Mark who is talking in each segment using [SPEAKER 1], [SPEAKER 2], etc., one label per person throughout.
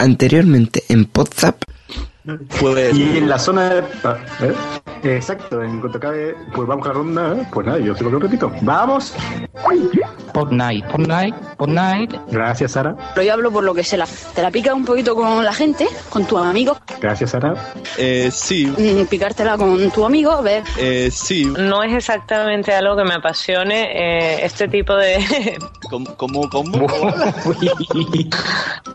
[SPEAKER 1] Anteriormente en WhatsApp.
[SPEAKER 2] Pues, y en la zona de... ¿eh? Exacto, en cuanto cabe, pues vamos a la ronda. ¿eh? Pues nada, yo se lo que repito. ¡Vamos!
[SPEAKER 3] Fortnite, Fortnite, Fortnite.
[SPEAKER 2] Gracias, Sara.
[SPEAKER 4] Pero yo hablo por lo que se la... Te la pica un poquito con la gente, con tus amigos.
[SPEAKER 2] Gracias, Sara.
[SPEAKER 5] Eh, sí.
[SPEAKER 4] Mm, Picártela con tu amigo, ver.
[SPEAKER 5] Eh, sí.
[SPEAKER 6] No es exactamente algo que me apasione eh, este tipo de...
[SPEAKER 5] ¿Cómo? ¿Cómo? cómo?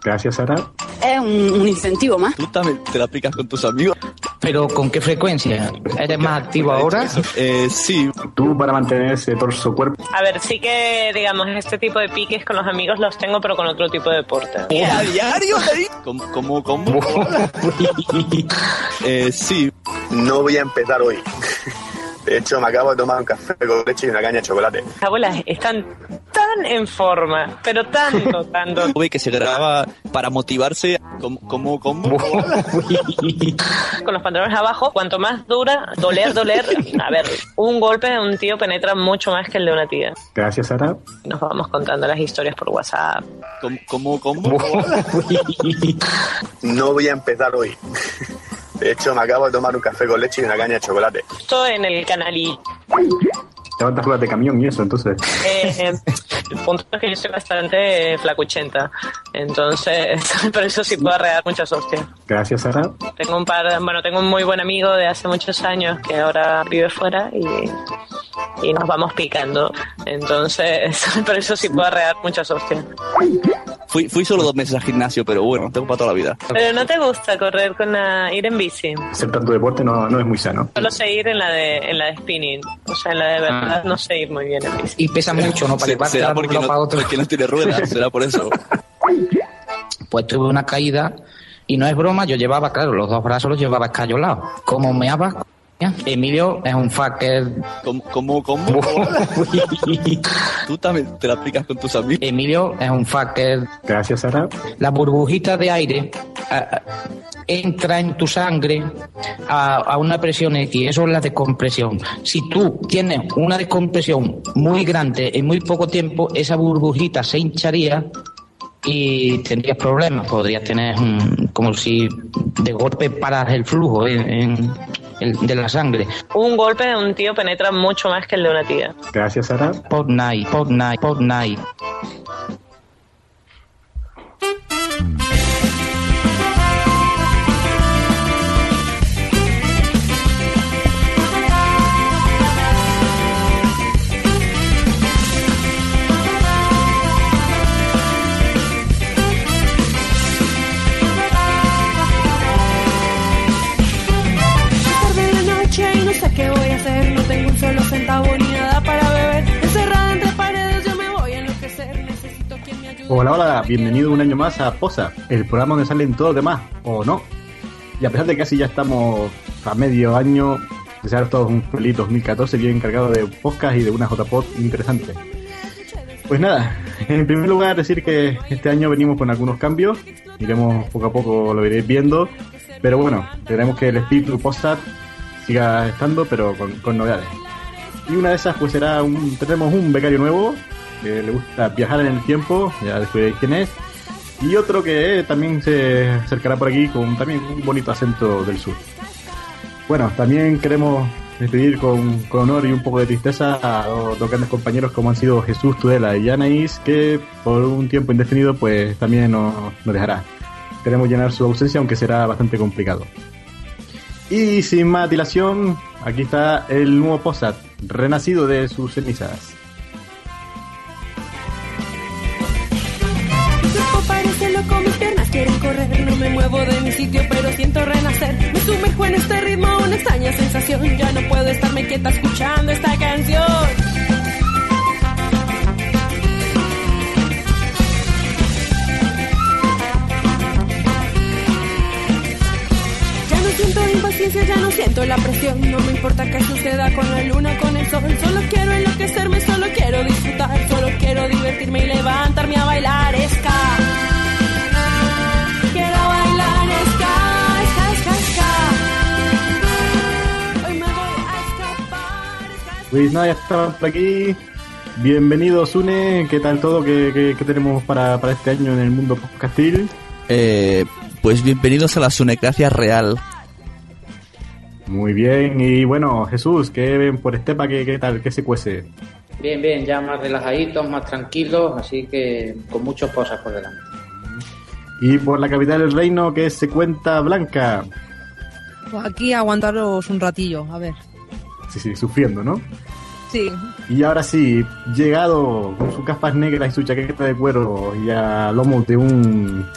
[SPEAKER 2] Gracias, Sara.
[SPEAKER 4] Es un, un incentivo más.
[SPEAKER 5] ¿Tú también te la aplicas con tus amigos?
[SPEAKER 3] Pero ¿con qué frecuencia? ¿Eres más activo ahora?
[SPEAKER 5] Eh, sí.
[SPEAKER 2] Tú para mantener ese torso cuerpo.
[SPEAKER 6] A ver, sí que, digamos, este tipo de piques con los amigos los tengo, pero con otro tipo de deporte.
[SPEAKER 5] ¿A diario? ¿Cómo? ¿Cómo? cómo? eh, sí.
[SPEAKER 7] No voy a empezar hoy. De hecho, me acabo de tomar un café con leche y una caña de chocolate.
[SPEAKER 6] Las abuelas están tan en forma, pero tanto, tanto.
[SPEAKER 5] Ve que se graba para motivarse. ¿Cómo? ¿Cómo? cómo?
[SPEAKER 6] Con los pantalones abajo, cuanto más dura, doler, doler. A ver, un golpe de un tío penetra mucho más que el de una tía.
[SPEAKER 2] Gracias, Sara.
[SPEAKER 6] Nos vamos contando las historias por WhatsApp.
[SPEAKER 5] ¿Cómo? ¿Cómo? cómo?
[SPEAKER 7] No voy a empezar hoy. De hecho, me acabo de tomar un café con leche y una caña de chocolate.
[SPEAKER 6] Esto en el canal y
[SPEAKER 2] Levantas ruedas de camión y eso, entonces.
[SPEAKER 6] Eh, el punto es que yo soy bastante eh, flacuchenta. Entonces, por eso sí puedo arrear muchas hostias.
[SPEAKER 2] Gracias, Sara.
[SPEAKER 6] Tengo un par, bueno, tengo un muy buen amigo de hace muchos años que ahora vive fuera y, y nos vamos picando. Entonces, por eso sí puedo arrear muchas hostias.
[SPEAKER 5] Fui, fui solo dos meses al gimnasio, pero bueno, tengo para toda la vida.
[SPEAKER 6] Pero no te gusta correr con la, ir en bici.
[SPEAKER 2] Hacer tanto deporte no, no es muy sano.
[SPEAKER 6] Solo sé ir en la de, en la de spinning. O sea, en la de verdad no sé ir muy bien en bici.
[SPEAKER 3] Y pesa mucho, ¿no? Para
[SPEAKER 5] Se- será porque no,
[SPEAKER 3] para otro.
[SPEAKER 5] porque no tiene ruedas, será por eso.
[SPEAKER 3] Pues tuve una caída y no es broma, yo llevaba, claro, los dos brazos los llevaba escayolados. Como me habas, Emilio es un fucker.
[SPEAKER 5] ¿Cómo? ¿Cómo? cómo? ¿Tú también te la aplicas con tus amigos?
[SPEAKER 3] Emilio es un fucker.
[SPEAKER 2] Gracias, Sara.
[SPEAKER 3] La burbujita de aire entra en tu sangre a, a una presión X, eso es la descompresión. Si tú tienes una descompresión muy grande en muy poco tiempo, esa burbujita se hincharía y tendrías problemas. Podrías tener un- como si de golpe paras el flujo en- en- en- de la sangre.
[SPEAKER 6] Un golpe de un tío penetra mucho más que el de una tía.
[SPEAKER 2] Gracias, Sara.
[SPEAKER 3] Fortnite, Fortnite, Fortnite.
[SPEAKER 8] tarde
[SPEAKER 2] Hola, hola, bienvenido un año más a Posa, el programa donde salen todos los demás, o no. Y a pesar de que casi ya estamos a medio año, desearos todos un feliz 2014 bien cargado de podcast y de una JPod interesante. Pues nada, en primer lugar decir que este año venimos con algunos cambios, iremos poco a poco, lo iréis viendo, pero bueno, queremos que el espíritu Postat siga estando, pero con, con novedades. Y una de esas pues será un, tenemos un becario nuevo le gusta viajar en el tiempo, ya descubréis quién es. Y otro que también se acercará por aquí con también un bonito acento del sur. Bueno, también queremos despedir con, con honor y un poco de tristeza a dos, dos grandes compañeros como han sido Jesús Tudela y Anaís, que por un tiempo indefinido pues también nos, nos dejará. Queremos llenar su ausencia, aunque será bastante complicado. Y sin más dilación, aquí está el nuevo Posat, renacido de sus cenizas.
[SPEAKER 8] quiero correr, no me muevo de mi sitio, pero siento renacer. Me sumerjo en este ritmo, una extraña sensación. Ya no puedo estarme quieta escuchando esta canción. Ya no siento impaciencia, ya no siento la presión. No me importa qué suceda con la luna, con el sol. Solo quiero enloquecerme, solo quiero disfrutar, solo quiero divertirme y levantarme a bailar. Esca.
[SPEAKER 2] Pues nada, ya estaban por aquí. Bienvenidos, Une. ¿Qué tal todo? ¿Qué, qué- qué tenemos para, para este año en el mundo podcastil?
[SPEAKER 5] Eh, pues bienvenidos a la Sunecracia Real.
[SPEAKER 2] Muy bien. Y bueno, Jesús, ¿qué ven por Estepa? ¿Qué, qué tal? ¿Qué se cuece?
[SPEAKER 3] Bien, bien, ya más relajaditos, más tranquilos, así que con muchas cosas por delante.
[SPEAKER 2] Y por la capital del reino, ¿qué se cuenta Blanca?
[SPEAKER 9] Pues aquí aguantaros un ratillo, a ver.
[SPEAKER 2] Sí, sí, sufriendo, ¿no?
[SPEAKER 9] Sí.
[SPEAKER 2] Y ahora sí, llegado con sus capas negras y su chaqueta de cuero y a lomos de un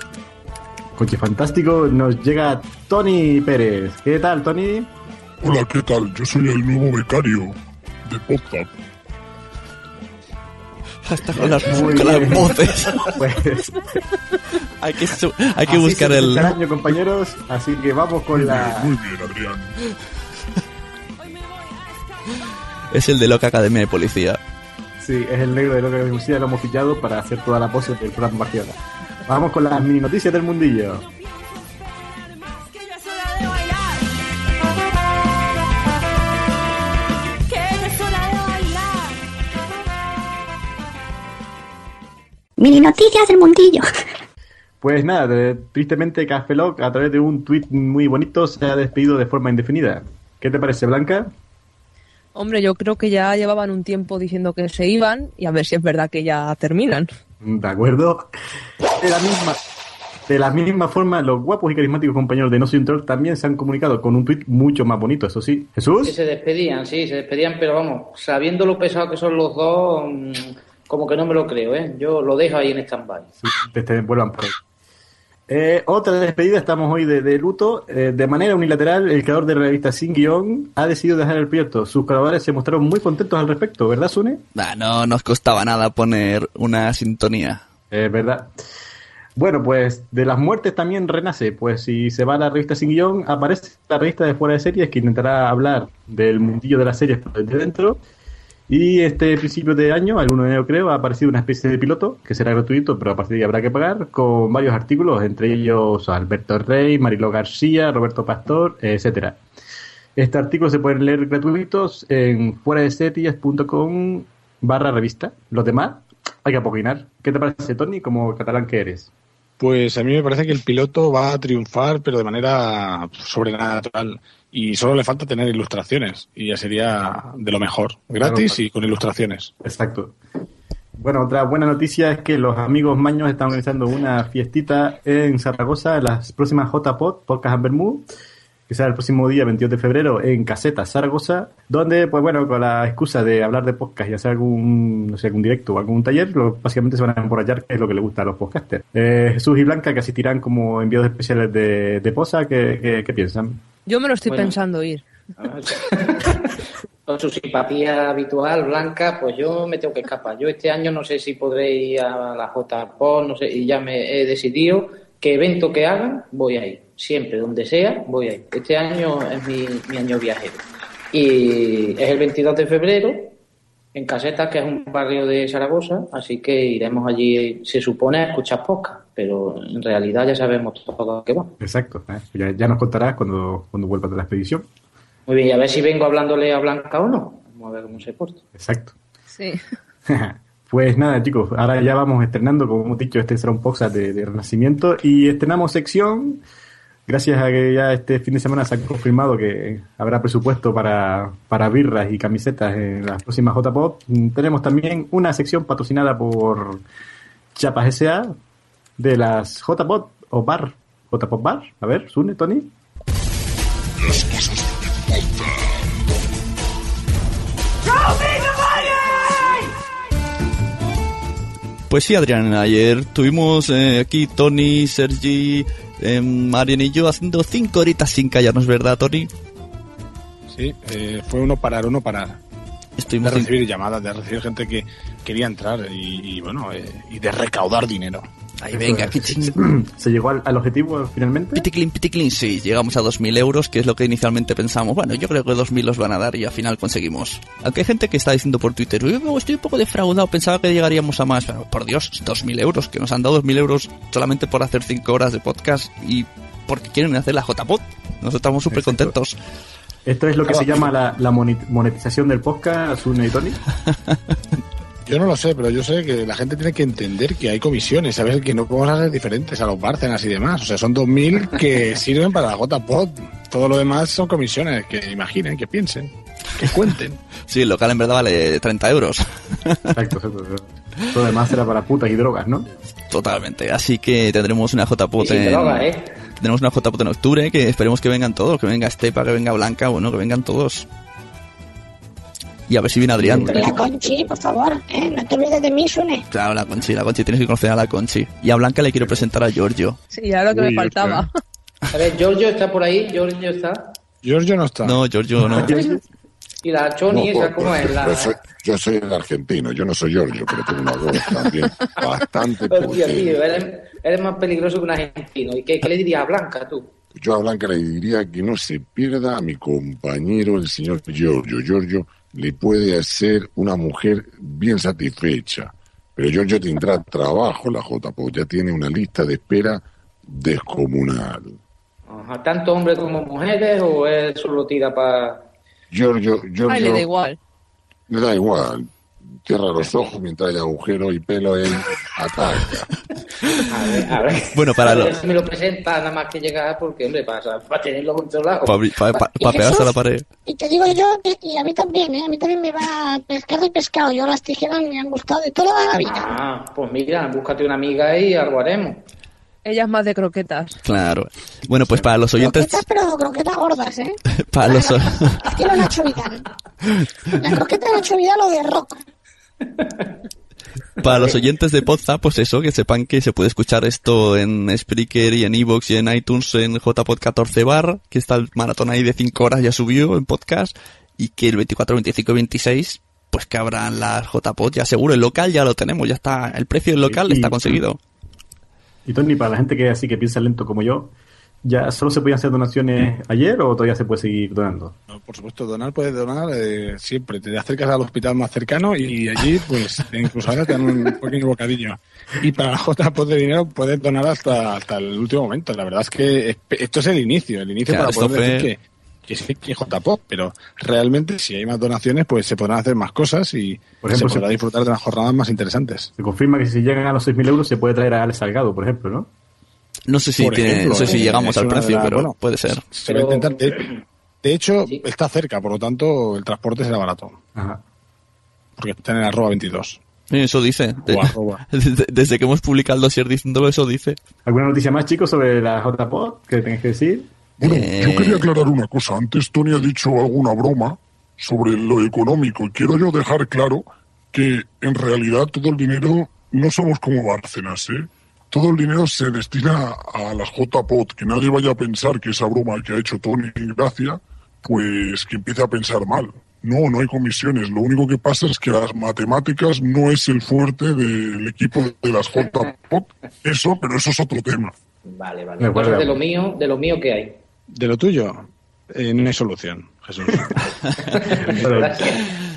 [SPEAKER 2] coche fantástico, nos llega Tony Pérez. ¿Qué tal, Tony?
[SPEAKER 10] Hola, ¿qué tal? Yo soy el nuevo becario de Podzap.
[SPEAKER 5] Hasta con las, con las voces.
[SPEAKER 2] Pues
[SPEAKER 5] hay que, hay buscar el...
[SPEAKER 2] año, compañeros. Así que vamos con la...
[SPEAKER 10] Muy bien, Adrián.
[SPEAKER 5] Es el de Loca Academia de Policía.
[SPEAKER 2] Sí, es el negro de lo que hemos lo hemos fichado para hacer toda la pose del plan Barcelona. Vamos con las mini noticias del mundillo.
[SPEAKER 8] De de.
[SPEAKER 7] Mini noticias del mundillo.
[SPEAKER 2] Pues nada, de- tristemente Café Lock, a través de un tweet muy bonito se ha despedido de forma indefinida. ¿Qué te parece, Blanca?
[SPEAKER 9] Hombre, yo creo que ya llevaban un tiempo diciendo que se iban y a ver si es verdad que ya terminan.
[SPEAKER 2] De acuerdo. De la misma, de la misma forma, los guapos y carismáticos compañeros de No Soy un Troll también se han comunicado con un tweet mucho más bonito, eso sí.
[SPEAKER 3] Que
[SPEAKER 2] ¿Jesús?
[SPEAKER 3] se despedían, sí, se despedían, pero vamos, sabiendo lo pesado que son los dos, mm, como que no me lo creo, ¿eh? Yo lo dejo ahí en stand-by.
[SPEAKER 2] Te, te vuelvan por ahí. Eh, otra despedida, estamos hoy de, de luto. Eh, de manera unilateral, el creador de la revista Sin Guión ha decidido dejar el proyecto. Sus colaboradores se mostraron muy contentos al respecto, ¿verdad, Sune?
[SPEAKER 5] Nah, no nos costaba nada poner una sintonía.
[SPEAKER 2] Es verdad. Bueno, pues de las muertes también renace. Pues si se va a la revista Sin Guión, aparece la revista de Fuera de Series que intentará hablar del mundillo de las series desde dentro. Y este principio de año, el 1 de enero creo, ha aparecido una especie de piloto que será gratuito, pero a partir de ahí habrá que pagar, con varios artículos, entre ellos Alberto Rey, Mariló García, Roberto Pastor, etcétera. Este artículo se pueden leer gratuitos en fuera de series.com barra revista. Los demás hay que apoquinar. ¿Qué te parece, Tony, como catalán que eres?
[SPEAKER 11] Pues a mí me parece que el piloto va a triunfar, pero de manera sobrenatural. Y solo le falta tener ilustraciones. Y ya sería de lo mejor. Gratis
[SPEAKER 2] Claro.
[SPEAKER 11] y con ilustraciones.
[SPEAKER 2] Exacto. Bueno, otra buena noticia es que los amigos Maños están organizando una fiestita en Zaragoza, en las próximas JPod, Podcast and Bermú, que será el próximo día 22 de febrero en Caseta, Zaragoza, donde, pues bueno, con la excusa de hablar de podcast y hacer algún, no sé, algún directo o algún taller, lo- básicamente se van a emborrachar, que es lo que les gusta a los podcasters. Eh, Jesús y Blanca, que asistirán como enviados especiales de, de Posa, ¿qué, qué- qué piensan?
[SPEAKER 9] Yo me lo estoy
[SPEAKER 3] Bueno.
[SPEAKER 9] pensando ir.
[SPEAKER 3] Con su simpatía habitual, blanca, pues yo me tengo que escapar. Yo este año no sé si podré ir a la JPO, no sé, y ya me he decidido que evento que hagan, voy a ir. Siempre, donde sea, voy a ir. Este año es mi, mi año viajero. Y es el 22 de febrero, en Casetas, que es un barrio de Zaragoza, así que iremos allí, se supone, a escuchar podcast, pero en realidad ya sabemos todo que va.
[SPEAKER 2] Exacto, ¿eh? ya, ya nos contarás cuando, cuando vuelvas de la expedición.
[SPEAKER 3] Muy bien, y a ver si vengo hablándole a Blanca o no. Vamos a ver cómo se porta.
[SPEAKER 2] Exacto.
[SPEAKER 9] Sí.
[SPEAKER 2] Pues nada, chicos, ahora ya vamos estrenando, como hemos dicho, este será un podcast de, de renacimiento y estrenamos sección. Gracias a que ya este fin de semana se ha confirmado que habrá presupuesto para, para birras y camisetas en las próximas JPOP, tenemos también una sección patrocinada por Chapas SA de las JPOP o Bar. JPOP Bar. A ver, Sune, Tony.
[SPEAKER 10] Las cosas.
[SPEAKER 5] Pues sí, Adrián, ayer tuvimos eh, aquí Tony, Sergi, eh, Marian y yo haciendo cinco horitas sin callarnos, ¿verdad, Tony?
[SPEAKER 11] Sí, eh, fue uno parar, uno parar.
[SPEAKER 5] Estuvimos
[SPEAKER 11] de recibir llamadas, de recibir gente que quería entrar y, y, bueno, eh, y de recaudar dinero.
[SPEAKER 5] Ahí venga, pichín.
[SPEAKER 2] ¿Se llegó al, al objetivo finalmente?
[SPEAKER 5] Piticlin, piticlin, sí, llegamos a 2.000 euros, que es lo que inicialmente pensamos. Bueno, yo creo que 2.000 los van a dar y al final conseguimos. Aunque hay gente que está diciendo por Twitter, "Uy, estoy un poco defraudado, pensaba que llegaríamos a más. Pero, por Dios, 2.000 euros, que nos han dado 2.000 euros solamente por hacer 5 horas de podcast y porque quieren hacer la JPod. Nosotros estamos súper contentos.
[SPEAKER 2] Esto es lo que se llama la, monetización del podcast, Sune y Tony.
[SPEAKER 11] Yo no lo sé, pero yo sé que la gente tiene que entender que hay comisiones, ¿sabes? Que no podemos hacer diferentes a los Bárcenas y demás. O sea, son 2.000 que sirven para la gota pod. Todo lo demás son comisiones, que imaginen, que piensen, que cuenten.
[SPEAKER 5] Sí, el local en verdad vale 30 euros.
[SPEAKER 2] Exacto, exacto. exacto. Todo lo demás era para putas y drogas, ¿no?
[SPEAKER 5] Totalmente. Así que tendremos una
[SPEAKER 3] sin
[SPEAKER 5] en...
[SPEAKER 3] droga, ¿eh?
[SPEAKER 5] Tenemos una JPod en octubre, que esperemos que vengan todos, que venga Estepa, que venga Blanca, bueno, que vengan todos. Y a ver si viene Adrián.
[SPEAKER 7] La Conchi, por favor, ¿eh? no te olvides de mí, Sune.
[SPEAKER 5] Claro, la Conchi, la Conchi, tienes que conocer a la Conchi. Y a Blanca le quiero presentar a Giorgio.
[SPEAKER 9] Sí, ya lo que me faltaba.
[SPEAKER 3] A ver, Giorgio está por ahí, Giorgio está.
[SPEAKER 11] Giorgio no está.
[SPEAKER 5] No, Giorgio no.
[SPEAKER 3] Y la Choni,
[SPEAKER 12] No,
[SPEAKER 3] esa como
[SPEAKER 12] pues,
[SPEAKER 3] es la...
[SPEAKER 12] yo, soy, yo soy el argentino, yo no soy Giorgio, pero tengo una voz también bastante
[SPEAKER 3] Hostia,
[SPEAKER 12] potente.
[SPEAKER 3] tío, eres, eres más peligroso que un argentino. ¿Y qué, qué le dirías a Blanca, tú?
[SPEAKER 12] Yo a Blanca le diría que no se pierda a mi compañero, el señor Giorgio. Giorgio le puede hacer una mujer bien satisfecha. Pero Giorgio tendrá trabajo, la JPO ya tiene una lista de espera descomunal.
[SPEAKER 3] Ajá, ¿Tanto hombres como mujeres o es solo tira para...?
[SPEAKER 12] Giorgio, Giorgio
[SPEAKER 9] Ay, le da igual.
[SPEAKER 12] le da igual. Cierra los ojos mientras hay agujero y pelo, él ataca.
[SPEAKER 3] A ver, a ver.
[SPEAKER 5] Bueno, para
[SPEAKER 3] A
[SPEAKER 5] lo-
[SPEAKER 3] me lo presenta nada más que llegar porque, hombre, para, para tenerlo controlado.
[SPEAKER 5] Para
[SPEAKER 7] ¿Y
[SPEAKER 5] pegarse a la pared.
[SPEAKER 7] Y te digo yo, que- y a mí también, ¿eh? A mí también me va pescado y pescado. Yo las tijeras me han gustado de toda la vida.
[SPEAKER 3] Ah, pues mira, búscate una amiga y algo haremos.
[SPEAKER 9] Ella es más de croquetas.
[SPEAKER 5] Claro. Bueno, pues para los oyentes...
[SPEAKER 7] Croquetas, pero croquetas gordas, ¿eh?
[SPEAKER 5] Para los...
[SPEAKER 7] Estilo Nacho Vidal. La croqueta de Nacho Vidal o de rock.
[SPEAKER 5] Para los oyentes de Podza, pues eso, que sepan que se puede escuchar esto en Spreaker y en Evox y en iTunes en JPod 14 bar, que está el maratón ahí de 5 horas ya subió en podcast, y que el 24, 25 y 26, pues que habrán las JPod ya seguro. El local ya lo tenemos, ya está, el precio del local
[SPEAKER 2] Y-
[SPEAKER 5] está conseguido.
[SPEAKER 2] Y Tony, para la gente que así que piensa lento como yo, ¿ya solo se podían hacer donaciones ayer o todavía se puede seguir donando?
[SPEAKER 11] No, por supuesto, donar puedes donar eh, siempre. Te acercas al hospital más cercano y allí, pues, incluso ahora te dan un pequeño bocadillo. Y para la de dinero puedes donar hasta, hasta el último momento. La verdad es que es- esto es el inicio, el inicio
[SPEAKER 5] Claro,
[SPEAKER 11] para poder
[SPEAKER 5] esto
[SPEAKER 11] decir
[SPEAKER 5] fue-
[SPEAKER 11] que, que sí, que JPOD, pero realmente si hay más donaciones, pues se podrán hacer más cosas y
[SPEAKER 2] Por ejemplo,
[SPEAKER 11] se podrá
[SPEAKER 2] se-
[SPEAKER 11] disfrutar de unas jornadas más interesantes.
[SPEAKER 2] Se confirma que si llegan a los 6.000 euros se puede traer a Alex Salgado, por ejemplo, ¿no?
[SPEAKER 5] No sé si
[SPEAKER 11] Por
[SPEAKER 5] tiene,
[SPEAKER 11] ejemplo,
[SPEAKER 5] no sé si
[SPEAKER 11] eh,
[SPEAKER 5] llegamos al precio, pero
[SPEAKER 11] bueno,
[SPEAKER 5] puede ser.
[SPEAKER 11] Se va a intentar. De, de hecho, está cerca, por lo tanto, el transporte será barato.
[SPEAKER 2] Ajá.
[SPEAKER 11] Porque está en el arroba 22.
[SPEAKER 5] Sí, Eso dice. Desde, desde que hemos publicado el dossier diciéndolo, eso dice.
[SPEAKER 2] ¿Alguna noticia más, chicos, sobre la JPod que tengáis que decir?
[SPEAKER 12] Bueno,
[SPEAKER 5] Eh,
[SPEAKER 12] yo quería aclarar una cosa. Antes Tony ha dicho alguna broma sobre lo económico. Y quiero yo dejar claro que en realidad todo el dinero no somos como Bárcenas, ¿eh? Todo el dinero se destina a las JPOT. Que nadie vaya a pensar que esa broma que ha hecho Tony Gracia, pues que empiece a pensar mal. No, no hay comisiones. Lo único que pasa es que las matemáticas no es el fuerte del equipo de las JPOT. Eso, pero eso es otro tema.
[SPEAKER 3] Vale, vale. Entonces, de lo mío, de lo mío que hay.
[SPEAKER 11] De lo tuyo, eh, no hay solución, Jesús.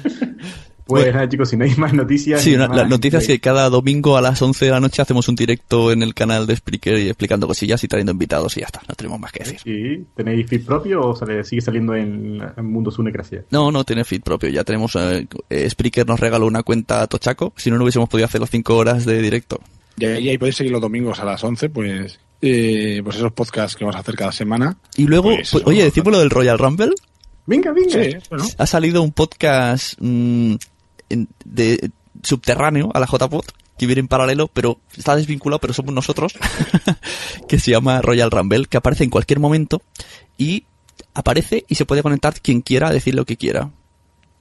[SPEAKER 2] Pues nada, chicos, si no hay más noticias.
[SPEAKER 5] Sí, una-
[SPEAKER 2] más-
[SPEAKER 5] la noticia es que cada domingo a las 11 de la noche hacemos un directo en el canal de Spreaker y explicando cosillas y trayendo invitados y ya está, no tenemos más que decir.
[SPEAKER 2] Sí, ¿Tenéis feed propio o sale- sigue saliendo en, en Mundo Sune Gracia?
[SPEAKER 5] No, no tiene feed propio, ya tenemos... Eh, eh, Spreaker nos regaló una cuenta a Tochaco, si no, no hubiésemos podido hacer las 5 horas de directo.
[SPEAKER 11] Y ahí, ahí podéis seguir los domingos a las 11, pues, eh, pues esos podcasts que vamos a hacer cada semana.
[SPEAKER 5] Y luego,
[SPEAKER 11] Pues,
[SPEAKER 5] pues, oye, decimos lo del Royal Rumble.
[SPEAKER 2] Venga, venga.
[SPEAKER 11] Sí, bueno.
[SPEAKER 5] Ha salido un podcast mm, en- de subterráneo a la JPod que viene en paralelo, pero está desvinculado, pero somos nosotros, que se llama Royal Rumble, que aparece en cualquier momento y aparece y se puede conectar quien quiera a decir lo que quiera.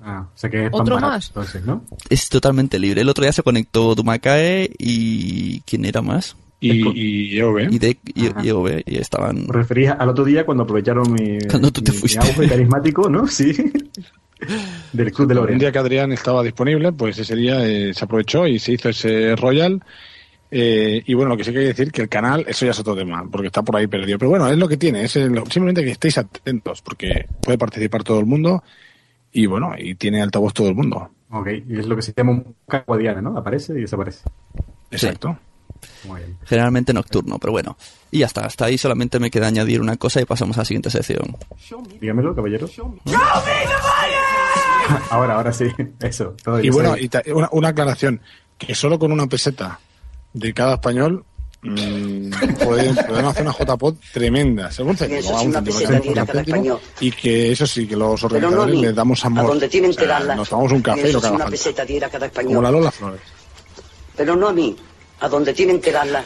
[SPEAKER 2] Ah, o sea que es
[SPEAKER 9] ¿Otro
[SPEAKER 2] barato,
[SPEAKER 9] más?
[SPEAKER 2] Entonces, ¿no?
[SPEAKER 5] Es totalmente libre. El otro día se conectó Dumakae y... ¿Quién era más?
[SPEAKER 11] Y, y EOB.
[SPEAKER 5] Y y, EOB, y estaban...
[SPEAKER 2] Os referís al otro día cuando aprovecharon mi,
[SPEAKER 5] Cuando tú te
[SPEAKER 2] mi- mi
[SPEAKER 5] fuiste.
[SPEAKER 2] auge carismático, ¿no? Sí. Del Club de
[SPEAKER 11] Un
[SPEAKER 2] Lorena.
[SPEAKER 11] día que Adrián estaba disponible, pues ese día eh, se aprovechó y se hizo ese Royal. Eh, y bueno, lo que sí que hay que decir que el canal, eso ya es otro tema, porque está por ahí perdido. Pero bueno, es lo que tiene, es el- simplemente que estéis atentos, porque puede participar todo el mundo y bueno, y tiene altavoz todo el mundo.
[SPEAKER 2] Ok, y es lo que se llama un caguadiana, ¿no? Aparece y desaparece.
[SPEAKER 11] Exacto.
[SPEAKER 2] Muy bien.
[SPEAKER 5] Generalmente nocturno, pero bueno. Y ya está, hasta ahí solamente me queda añadir una cosa y pasamos a la siguiente sección.
[SPEAKER 2] Dígamelo, caballero. Ahora, ahora sí, eso. todo
[SPEAKER 11] Y
[SPEAKER 2] eso.
[SPEAKER 11] bueno, y ta- una, una aclaración, que solo con una peseta de cada español mm, pueden- podemos hacer una JPod tremenda, según
[SPEAKER 13] sí,
[SPEAKER 11] a
[SPEAKER 13] una peseta
[SPEAKER 11] cada céntimo,
[SPEAKER 13] español.
[SPEAKER 11] y que eso sí, que los
[SPEAKER 13] no a
[SPEAKER 11] organizadores
[SPEAKER 13] mí,
[SPEAKER 11] les damos
[SPEAKER 13] a
[SPEAKER 11] amor.
[SPEAKER 13] donde tienen
[SPEAKER 11] O
[SPEAKER 13] que
[SPEAKER 11] sea,
[SPEAKER 13] darla.
[SPEAKER 11] Nos tomamos un café y lo que
[SPEAKER 13] una
[SPEAKER 11] falta.
[SPEAKER 13] peseta diera cada español.
[SPEAKER 11] Como la Lola Flores.
[SPEAKER 13] Pero no a mí, a donde tienen que darla.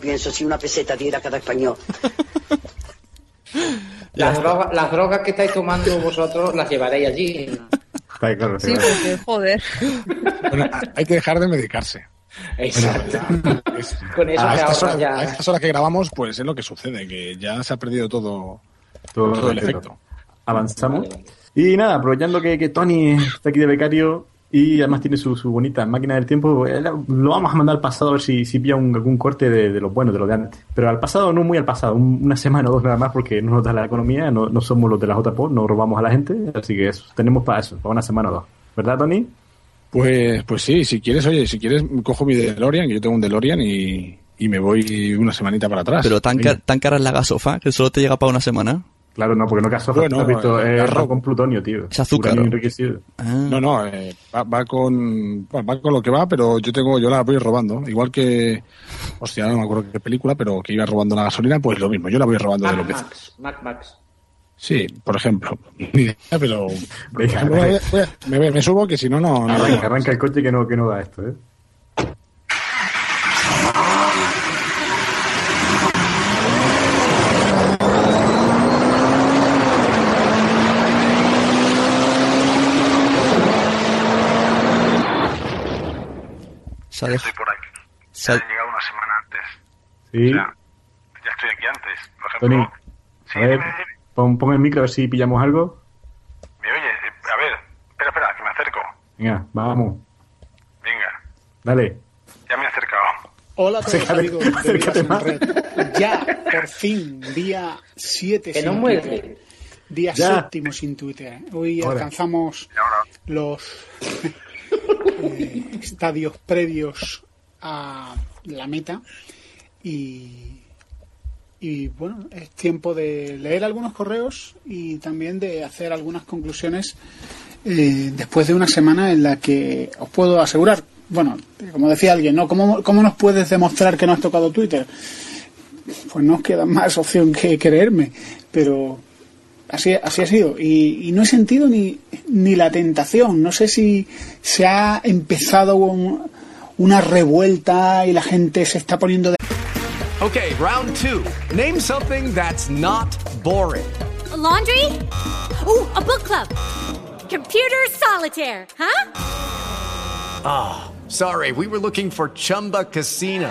[SPEAKER 13] Pienso si una peseta diera cada español.
[SPEAKER 3] Las, drogas- las drogas que estáis tomando vosotros las llevaréis allí.
[SPEAKER 2] Está claro,
[SPEAKER 9] Sí, porque, joder.
[SPEAKER 11] Bueno, hay que dejar de medicarse.
[SPEAKER 3] Exacto. Con eso
[SPEAKER 11] a, estas horas,
[SPEAKER 3] ya.
[SPEAKER 11] a estas horas que grabamos, pues es lo que sucede, que ya se ha perdido todo,
[SPEAKER 2] Todo
[SPEAKER 11] todo el efecto.
[SPEAKER 2] Avanzamos. Y nada, aprovechando que, que Tony está aquí de becario y además tiene su, su bonita máquina del tiempo, lo vamos a mandar al pasado a ver si, si pilla un- algún corte de, de los buenos, de los de antes. Pero al pasado, no muy al pasado, un- una semana o dos nada más porque no nos da la economía, no, no somos los de la JPO, no robamos a la gente, así que eso, tenemos para eso, para una semana o dos. ¿Verdad, Tony?
[SPEAKER 11] Pues, pues sí, si quieres, oye, si quieres, cojo mi DeLorean, que yo tengo un DeLorean y, y me voy una semanita para atrás.
[SPEAKER 5] Pero tan, tan cara es la gasofa que solo te llega para una semana.
[SPEAKER 2] Claro, no, porque no caso,
[SPEAKER 11] Bueno,
[SPEAKER 2] has visto,
[SPEAKER 11] eh,
[SPEAKER 2] eh,
[SPEAKER 11] arroz.
[SPEAKER 2] con plutonio, tío.
[SPEAKER 5] Es azúcar.
[SPEAKER 2] Uranio enriquecido.
[SPEAKER 11] No, no, eh, va, va con va con lo que va, pero yo tengo yo la voy robando, igual que hostia, no me acuerdo qué película, pero que iba robando la gasolina, pues lo mismo, yo la voy robando de los veces.
[SPEAKER 3] Max, Mac Max.
[SPEAKER 11] Sí, por ejemplo. Ni idea, pero
[SPEAKER 2] Venga,
[SPEAKER 11] Voy voy me, me subo que si no no no-
[SPEAKER 2] Arranca, arranca el coche que no, que no da esto, ¿eh?
[SPEAKER 5] Dej-
[SPEAKER 14] Estoy por aquí.
[SPEAKER 5] ha-
[SPEAKER 14] He llegado una semana antes.
[SPEAKER 2] Sí.
[SPEAKER 14] O sea, ya estoy aquí antes. Por ejemplo,
[SPEAKER 2] Tony,
[SPEAKER 14] Sí,
[SPEAKER 2] a ver, pon, pon el micro a ver si pillamos algo.
[SPEAKER 14] ¿me oyes? Eh, A ver, espera, espera, que me acerco.
[SPEAKER 2] Venga, vamos,
[SPEAKER 14] Venga,
[SPEAKER 2] dale.
[SPEAKER 14] ya me he acercado.
[SPEAKER 15] Hola a todos
[SPEAKER 2] Acércate,
[SPEAKER 15] amigos de
[SPEAKER 2] acércate
[SPEAKER 15] en
[SPEAKER 2] más.
[SPEAKER 15] Red. Ya, por fin, día 7
[SPEAKER 3] Que no.
[SPEAKER 15] Twitter. Día
[SPEAKER 2] Ya.
[SPEAKER 15] séptimo sin Twitter. Hoy
[SPEAKER 2] Ahora.
[SPEAKER 15] alcanzamos los estadios previos a la meta y, y bueno, es tiempo de leer algunos correos y también de hacer algunas conclusiones eh, después de una semana en la que os puedo asegurar, bueno, como decía alguien, ¿no? ¿Cómo, ¿Cómo nos puedes demostrar que no has tocado Twitter? Pues no os queda más opción que creerme, pero así, así ha sido. Y, y no he sentido ni, ni la tentación. No sé si se ha empezado un- una revuelta y la gente se está poniendo de...
[SPEAKER 16] Okay, round two. Name something that's not boring.
[SPEAKER 17] A laundry? Ooh, a book club. Computer solitaire, huh?
[SPEAKER 16] Ah, sorry, we were looking for Chumba Casino.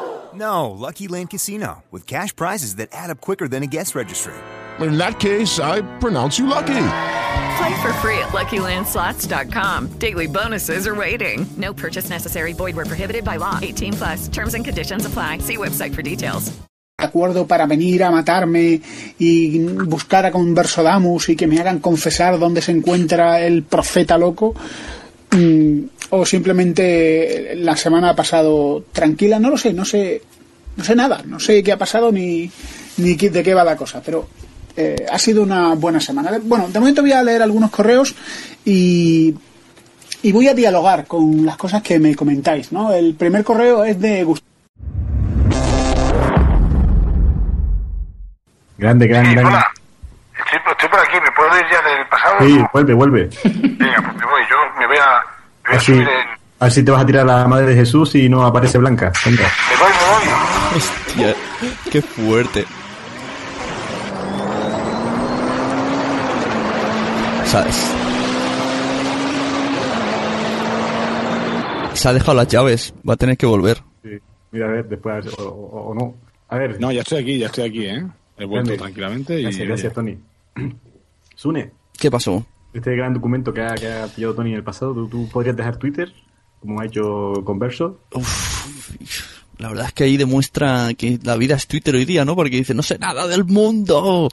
[SPEAKER 18] No, Lucky Land Casino, with cash prizes that add up quicker than a guest registry.
[SPEAKER 10] In that case, I pronounce you lucky.
[SPEAKER 19] Play for free at LuckyLandSlots.com. Daily bonuses are waiting. No purchase necessary. Void where prohibited by law. 18 plus. Terms and conditions apply. See website for details.
[SPEAKER 15] acuerdo para venir a matarme y buscar a Conversodamus y que me hagan confesar dónde se encuentra el profeta loco mm, o simplemente la semana ha pasado tranquila no lo sé no sé no sé nada no sé qué ha pasado ni ni de qué va la cosa pero eh, ha sido una buena semana bueno de momento voy a leer algunos correos y y voy a dialogar con las cosas que me comentáis no el primer correo es de Gustavo
[SPEAKER 2] Grande, grande,
[SPEAKER 14] Sí,
[SPEAKER 2] grande.
[SPEAKER 14] hola. Estoy, estoy por aquí, ¿me puedo ir ya del pasado?
[SPEAKER 2] Sí, vuelve, vuelve.
[SPEAKER 14] Venga, pues me voy
[SPEAKER 2] Así,
[SPEAKER 14] subir en...
[SPEAKER 2] a ver si te vas a tirar a la madre de Jesús y no aparece Blanca. Venga.
[SPEAKER 14] Me voy, me voy.
[SPEAKER 5] Hostia, qué fuerte. ¿Sabes? Se ha dejado las llaves, va a tener que volver.
[SPEAKER 2] Sí. Mira, a ver, después, a ver, o, o- o no. A ver.
[SPEAKER 11] No, ya estoy aquí, ya estoy aquí, ¿eh? He vuelto
[SPEAKER 2] Grande.
[SPEAKER 11] tranquilamente y...
[SPEAKER 2] Gracias, gracias, Tony. Sune,
[SPEAKER 5] ¿Qué pasó?
[SPEAKER 2] Este gran documento que ha, que ha pillado Tony en el pasado, ¿tú, tú podrías dejar Twitter, como ha hecho Converso?
[SPEAKER 5] La verdad es que ahí demuestra que la vida es Twitter hoy día, ¿no? Porque dice, no sé nada del mundo.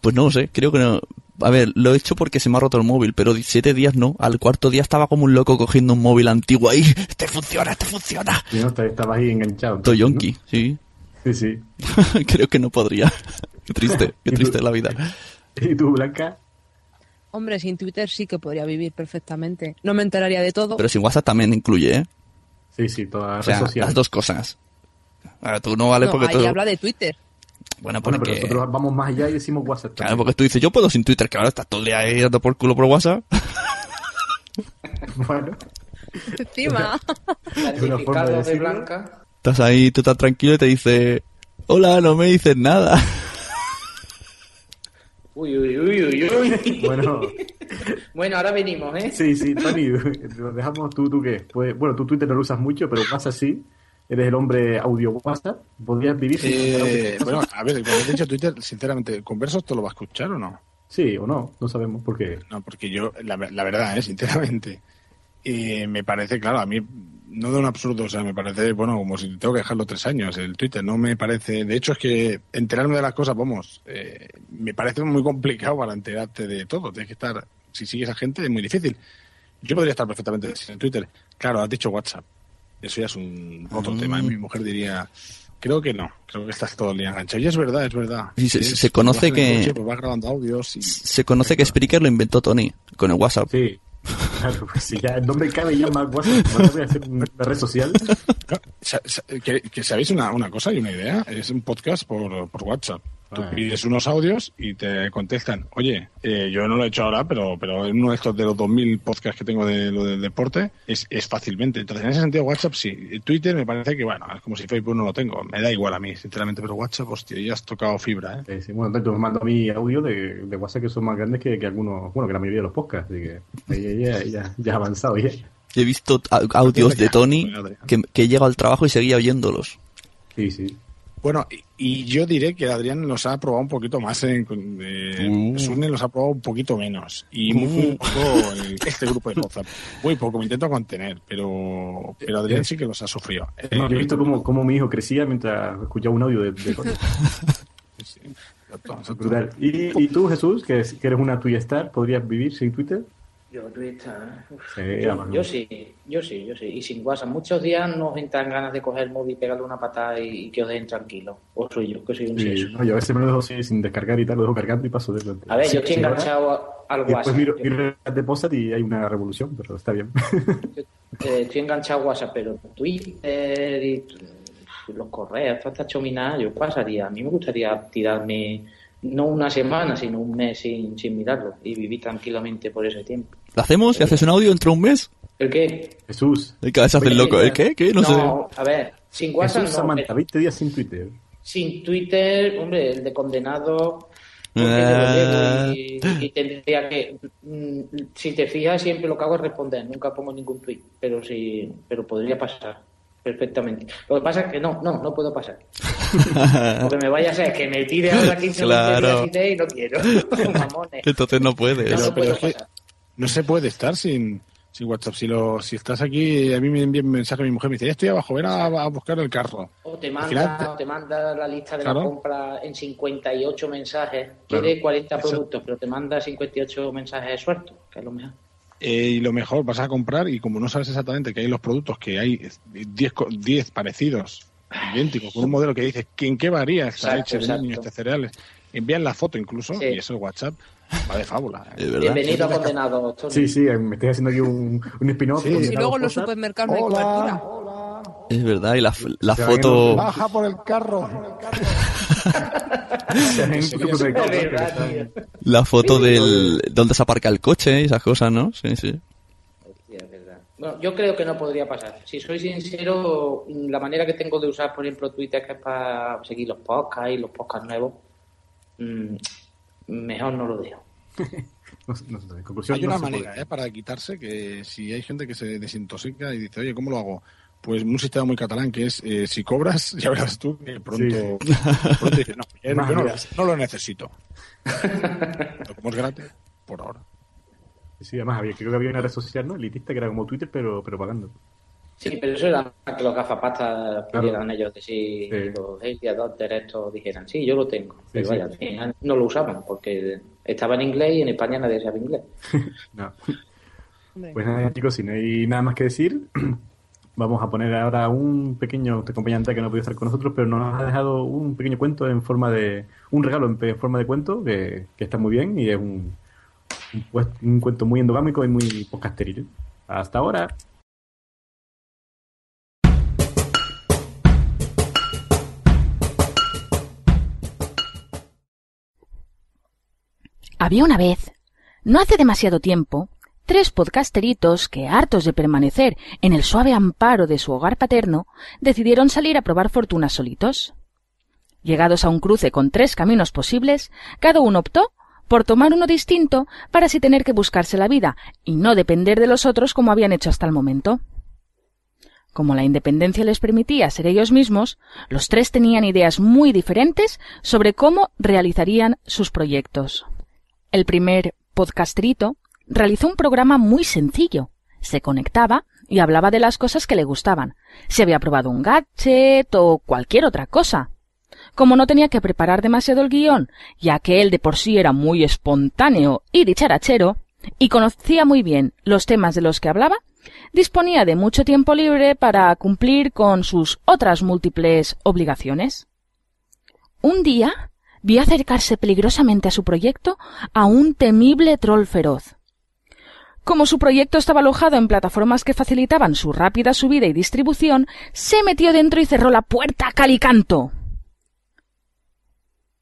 [SPEAKER 5] Pues no sé, creo que no. A ver, lo he hecho porque se me ha roto el móvil, pero 17 días no. Al cuarto día estaba como un loco cogiendo un móvil antiguo ahí. Este funciona, este funciona.
[SPEAKER 2] Y no, Est- estabas ahí enganchado.
[SPEAKER 5] Todo yonki, sí.
[SPEAKER 2] Sí, sí.
[SPEAKER 5] creo que no podría. Qué triste, qué triste la vida.
[SPEAKER 2] ¿Y tú, Blanca?
[SPEAKER 9] Hombre, sin Twitter sí que podría vivir perfectamente. No me enteraría de todo.
[SPEAKER 5] Pero sin WhatsApp también incluye, ¿eh?
[SPEAKER 2] Sí, sí, todas
[SPEAKER 5] O
[SPEAKER 2] las
[SPEAKER 5] sea, las dos cosas. Ahora tú no vale
[SPEAKER 9] No,
[SPEAKER 5] porque
[SPEAKER 9] ahí
[SPEAKER 5] tú...
[SPEAKER 9] habla de Twitter.
[SPEAKER 5] Bueno,
[SPEAKER 2] Bueno,
[SPEAKER 5] porque...
[SPEAKER 2] pero nosotros vamos más allá y decimos WhatsApp.
[SPEAKER 5] Claro, porque tú dices, yo puedo sin Twitter, que ahora estás todo el día ahí dando por culo por WhatsApp.
[SPEAKER 2] bueno.
[SPEAKER 9] Encima.
[SPEAKER 2] Una forma de.
[SPEAKER 3] Blanca.
[SPEAKER 5] Estás ahí, tú estás tranquilo y te dice, hola, no me dices nada.
[SPEAKER 3] Uy, uy, uy, uy, uy.
[SPEAKER 2] Bueno,
[SPEAKER 3] Bueno, ahora venimos, ¿eh?
[SPEAKER 2] sí, sí, Tony, lo dejamos tú, ¿tú qué? Pues, bueno, tú Twitter no lo usas mucho, pero WhatsApp sí. Eres el hombre audio WhatsApp. ¿Podrías vivir sin
[SPEAKER 11] Eh, bueno, a ver, cuando he dicho Twitter, sinceramente, ¿Conversos te lo va a escuchar o no?
[SPEAKER 2] Sí o no, no sabemos por qué.
[SPEAKER 11] No, porque yo, la, la verdad, eh, sinceramente, eh, me parece, claro, a mí no de un absurdo, o sea, me parece, bueno, como si tengo que dejarlo tres años, el Twitter, no me parece, de hecho es que enterarme de las cosas, vamos, eh, me parece muy complicado para enterarte de todo, tienes que estar, si sigues a gente es muy difícil. Yo podría estar perfectamente sin Twitter. Claro, has dicho WhatsApp, eso ya es un otro
[SPEAKER 5] Mm.
[SPEAKER 11] tema, y mi mujer diría... Creo que no, creo que estás todo el día enganchado. Y es verdad, es verdad.
[SPEAKER 5] Sí, se- conoce
[SPEAKER 11] en
[SPEAKER 5] que-
[SPEAKER 11] coche, pues vas grabando audios y...
[SPEAKER 5] Se conoce que Spreaker lo inventó Tony con el WhatsApp.
[SPEAKER 2] Sí. Claro, pues si ya el nombre cabe ya más WhatsApp, ¿no voy a hacer una red social?
[SPEAKER 11] Que, que sabéis una, una cosa y una idea, es un podcast por, por WhatsApp. Tú
[SPEAKER 2] Ah.
[SPEAKER 11] pides unos audios y te contestan, oye, eh, yo no lo he hecho ahora, pero, pero en uno de estos de los 2000 podcasts que tengo de lo del deporte, es, es fácilmente. Entonces, en ese sentido, WhatsApp sí. Twitter me parece que, bueno, es como si Facebook no lo tengo. Me da igual a mí, sinceramente, pero WhatsApp, hostia, ya has tocado fibra, ¿eh?
[SPEAKER 2] Sí, sí, bueno, tanto me mando a mí audio de, de WhatsApp que son más grandes que, que algunos, bueno, que la mayoría de los podcasts, así que ahí ya, ya, ya ha avanzado ya.
[SPEAKER 5] He visto a- audios de Tony que, que he llegado al trabajo y seguía oyéndolos.
[SPEAKER 2] Sí, sí.
[SPEAKER 11] Bueno, y, y yo diré que Adrián los ha probado un poquito más, en, eh,
[SPEAKER 5] Uh.
[SPEAKER 11] Sune los ha probado un poquito menos. Y muy
[SPEAKER 5] Uh.
[SPEAKER 11] poco el- este grupo de WhatsApp. Muy poco, me intento contener, pero, pero Adrián sí que los ha sufrido.
[SPEAKER 2] No, yo he
[SPEAKER 11] Eh,
[SPEAKER 2] visto cómo, cómo mi hijo crecía mientras escuchaba un audio de, de Tony. Brutal. ¿Y, y tú, Jesús, que, que eres una Twitter star, podrías vivir sin Twitter?
[SPEAKER 3] Yo, Twitter, ¿eh?
[SPEAKER 2] Sí,
[SPEAKER 3] yo, sí, yo sí, yo sí. Y sin WhatsApp. Muchos días nos entran ganas de coger el móvil, pegarle una patada y, y que os dejen tranquilo. O soy yo, que soy un
[SPEAKER 2] Sí, no, yo a veces me lo dejo sin descargar y tal, lo dejo cargando y paso de.
[SPEAKER 3] A ver, yo estoy enganchado al
[SPEAKER 2] y Después
[SPEAKER 3] WhatsApp.
[SPEAKER 2] miro, miro el de y hay una revolución, pero está bien.
[SPEAKER 3] Eh, estoy enganchado a WhatsApp, pero Twitter y los correos, toda esta chominada, yo pasaría. A mí me gustaría tirarme no una semana, sino un mes sin, sin mirarlo y vivir tranquilamente por ese tiempo.
[SPEAKER 5] ¿Lo hacemos? ¿Y haces un audio entre un mes?
[SPEAKER 3] ¿El qué?
[SPEAKER 2] Jesús.
[SPEAKER 5] El que hace el loco. ¿El qué? ¿Qué? No, sé.
[SPEAKER 3] a ver, sin WhatsApp
[SPEAKER 2] Jesús
[SPEAKER 3] no,
[SPEAKER 2] Samantha,
[SPEAKER 3] pero
[SPEAKER 2] 20 días sin Twitter.
[SPEAKER 3] sin Twitter, hombre, el de condenado
[SPEAKER 5] Ah.
[SPEAKER 3] y, y tendría que mm, si te fijas siempre lo que hago es responder nunca pongo ningún tweet pero sí pero podría pasar perfectamente lo que pasa es que no no no puedo pasar porque me vaya a ser que me tire ahora 15
[SPEAKER 5] Claro.
[SPEAKER 3] y no quiero mamones
[SPEAKER 5] Entonces no puedes.
[SPEAKER 3] No, no
[SPEAKER 11] pero
[SPEAKER 3] puedo pasar.
[SPEAKER 11] No se puede estar sin, sin WhatsApp. Si, lo, si estás aquí, a mí me envía un mensaje mi mujer, me dice, ya estoy abajo, ven a, a buscar el carro.
[SPEAKER 3] o te manda
[SPEAKER 11] final
[SPEAKER 3] o te manda la lista de
[SPEAKER 11] Claro.
[SPEAKER 3] la compra en 58 mensajes
[SPEAKER 11] Claro.
[SPEAKER 3] quiere 40
[SPEAKER 11] Eso-
[SPEAKER 3] productos pero te manda 58 mensajes sueltos que es lo mejor
[SPEAKER 11] Eh, y lo mejor, vas a comprar y como no sabes exactamente que hay los productos, que hay 10 co- 10 parecidos, idénticos, con un modelo que dices, ¿en qué varía esta
[SPEAKER 3] Exacto,
[SPEAKER 11] leche de niños, este cereales? Envían la foto incluso
[SPEAKER 3] Sí.
[SPEAKER 11] y eso el WhatsApp va de fábula. ¿eh?
[SPEAKER 3] bienvenido a condenado Tony.
[SPEAKER 2] Sí, sí, me estoy haciendo aquí un, un spin-off.
[SPEAKER 11] Sí.
[SPEAKER 9] Y luego en los supermercados no hay cobertura.
[SPEAKER 5] Es verdad. Y la, la foto...
[SPEAKER 11] Baja por el carro.
[SPEAKER 5] La foto del... Donde se aparca el coche y esas cosas, ¿no? Sí, sí.
[SPEAKER 3] Sí, es verdad. Bueno, yo creo que no podría pasar. Si soy sincero, la manera que tengo de usar, por ejemplo, Twitter, que es para seguir los podcasts y los podcasts nuevos, mm, mejor no lo dejo.
[SPEAKER 2] No, no, no, en conclusión,
[SPEAKER 11] Hay
[SPEAKER 2] no
[SPEAKER 11] una manera. ¿eh? para quitarse que si hay gente que se desintoxica y dice, oye, ¿cómo lo hago? Pues un sistema muy catalán que es, eh, si cobras, ya verás tú que pronto, pronto dices, no, yo no, lo, no lo necesito. Como es gratis, por ahora.
[SPEAKER 2] Sí, además había, creo que había una red social, ¿no? Elitista que era como Twitter, pero, pero pagando.
[SPEAKER 3] Sí, pero eso era que los gafapastas pidieran ellos de si los Healthy Adopters estos dijeran, sí, yo lo tengo. Pero
[SPEAKER 2] sí.
[SPEAKER 3] vaya, al final no lo usaban porque estaba en inglés y en España nadie sabe inglés.
[SPEAKER 2] No. Pues nada, chicos, si no hay nada más que decir, vamos a poner ahora un pequeño acompañante que no puede estar con nosotros, pero nos ha dejado un pequeño cuento en forma de. un regalo en, forma de cuento que, que está muy bien y es un, un, un cuento muy endogámico y muy podcasteril. Hasta ahora.
[SPEAKER 20] Había una vez, no hace demasiado tiempo, tres podcasteritos que, hartos de permanecer en el suave amparo de su hogar paterno, decidieron salir a probar fortuna solitos. Llegados a un cruce con tres caminos posibles, cada uno optó por tomar uno distinto para así tener que buscarse la vida y no depender de los otros como habían hecho hasta el momento. Como la independencia les permitía ser ellos mismos, los tres tenían ideas muy diferentes sobre cómo realizarían sus proyectos. El primer podcasterito realizó un programa muy sencillo. Se conectaba y hablaba de las cosas que le gustaban. Si había probado un gadget o cualquier otra cosa. Como no tenía que preparar demasiado el guion, ya que él de por sí era muy espontáneo y dicharachero, y conocía muy bien los temas de los que hablaba, disponía de mucho tiempo libre para cumplir con sus otras múltiples obligaciones. Un día vio acercarse peligrosamente a su proyecto a un temible troll feroz. Como su proyecto estaba alojado en plataformas que facilitaban su rápida subida y distribución, se metió dentro y cerró la puerta a cal y canto.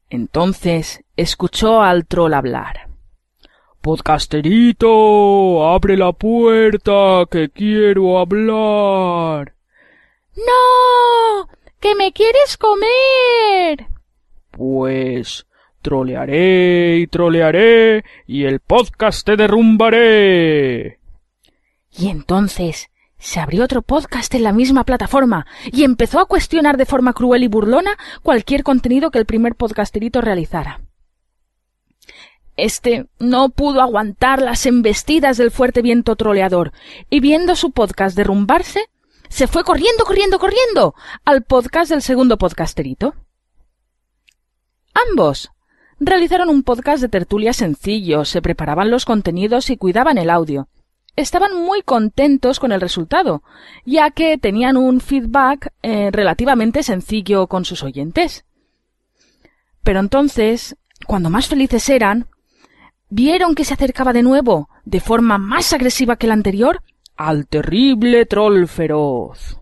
[SPEAKER 20] Entonces escuchó al troll hablar.
[SPEAKER 21] Podcasterito, abre la puerta, que quiero hablar.
[SPEAKER 20] ¡No! ¡Que me quieres comer!
[SPEAKER 21] Pues trolearé y trolearé y el podcast te derrumbaré.
[SPEAKER 20] Y entonces se abrió otro podcast en la misma plataforma y empezó a cuestionar de forma cruel y burlona cualquier contenido que el primer podcasterito realizara. Este no pudo aguantar las embestidas del fuerte viento troleador y viendo su podcast derrumbarse, se fue corriendo, corriendo, corriendo al podcast del segundo podcasterito. Ambos realizaron un podcast de tertulia sencillo, se preparaban los contenidos y cuidaban el audio. Estaban muy contentos con el resultado, ya que tenían un feedback eh, relativamente sencillo con sus oyentes. Pero entonces, cuando más felices eran, vieron que se acercaba de nuevo, de forma más agresiva que la anterior, al terrible troll feroz.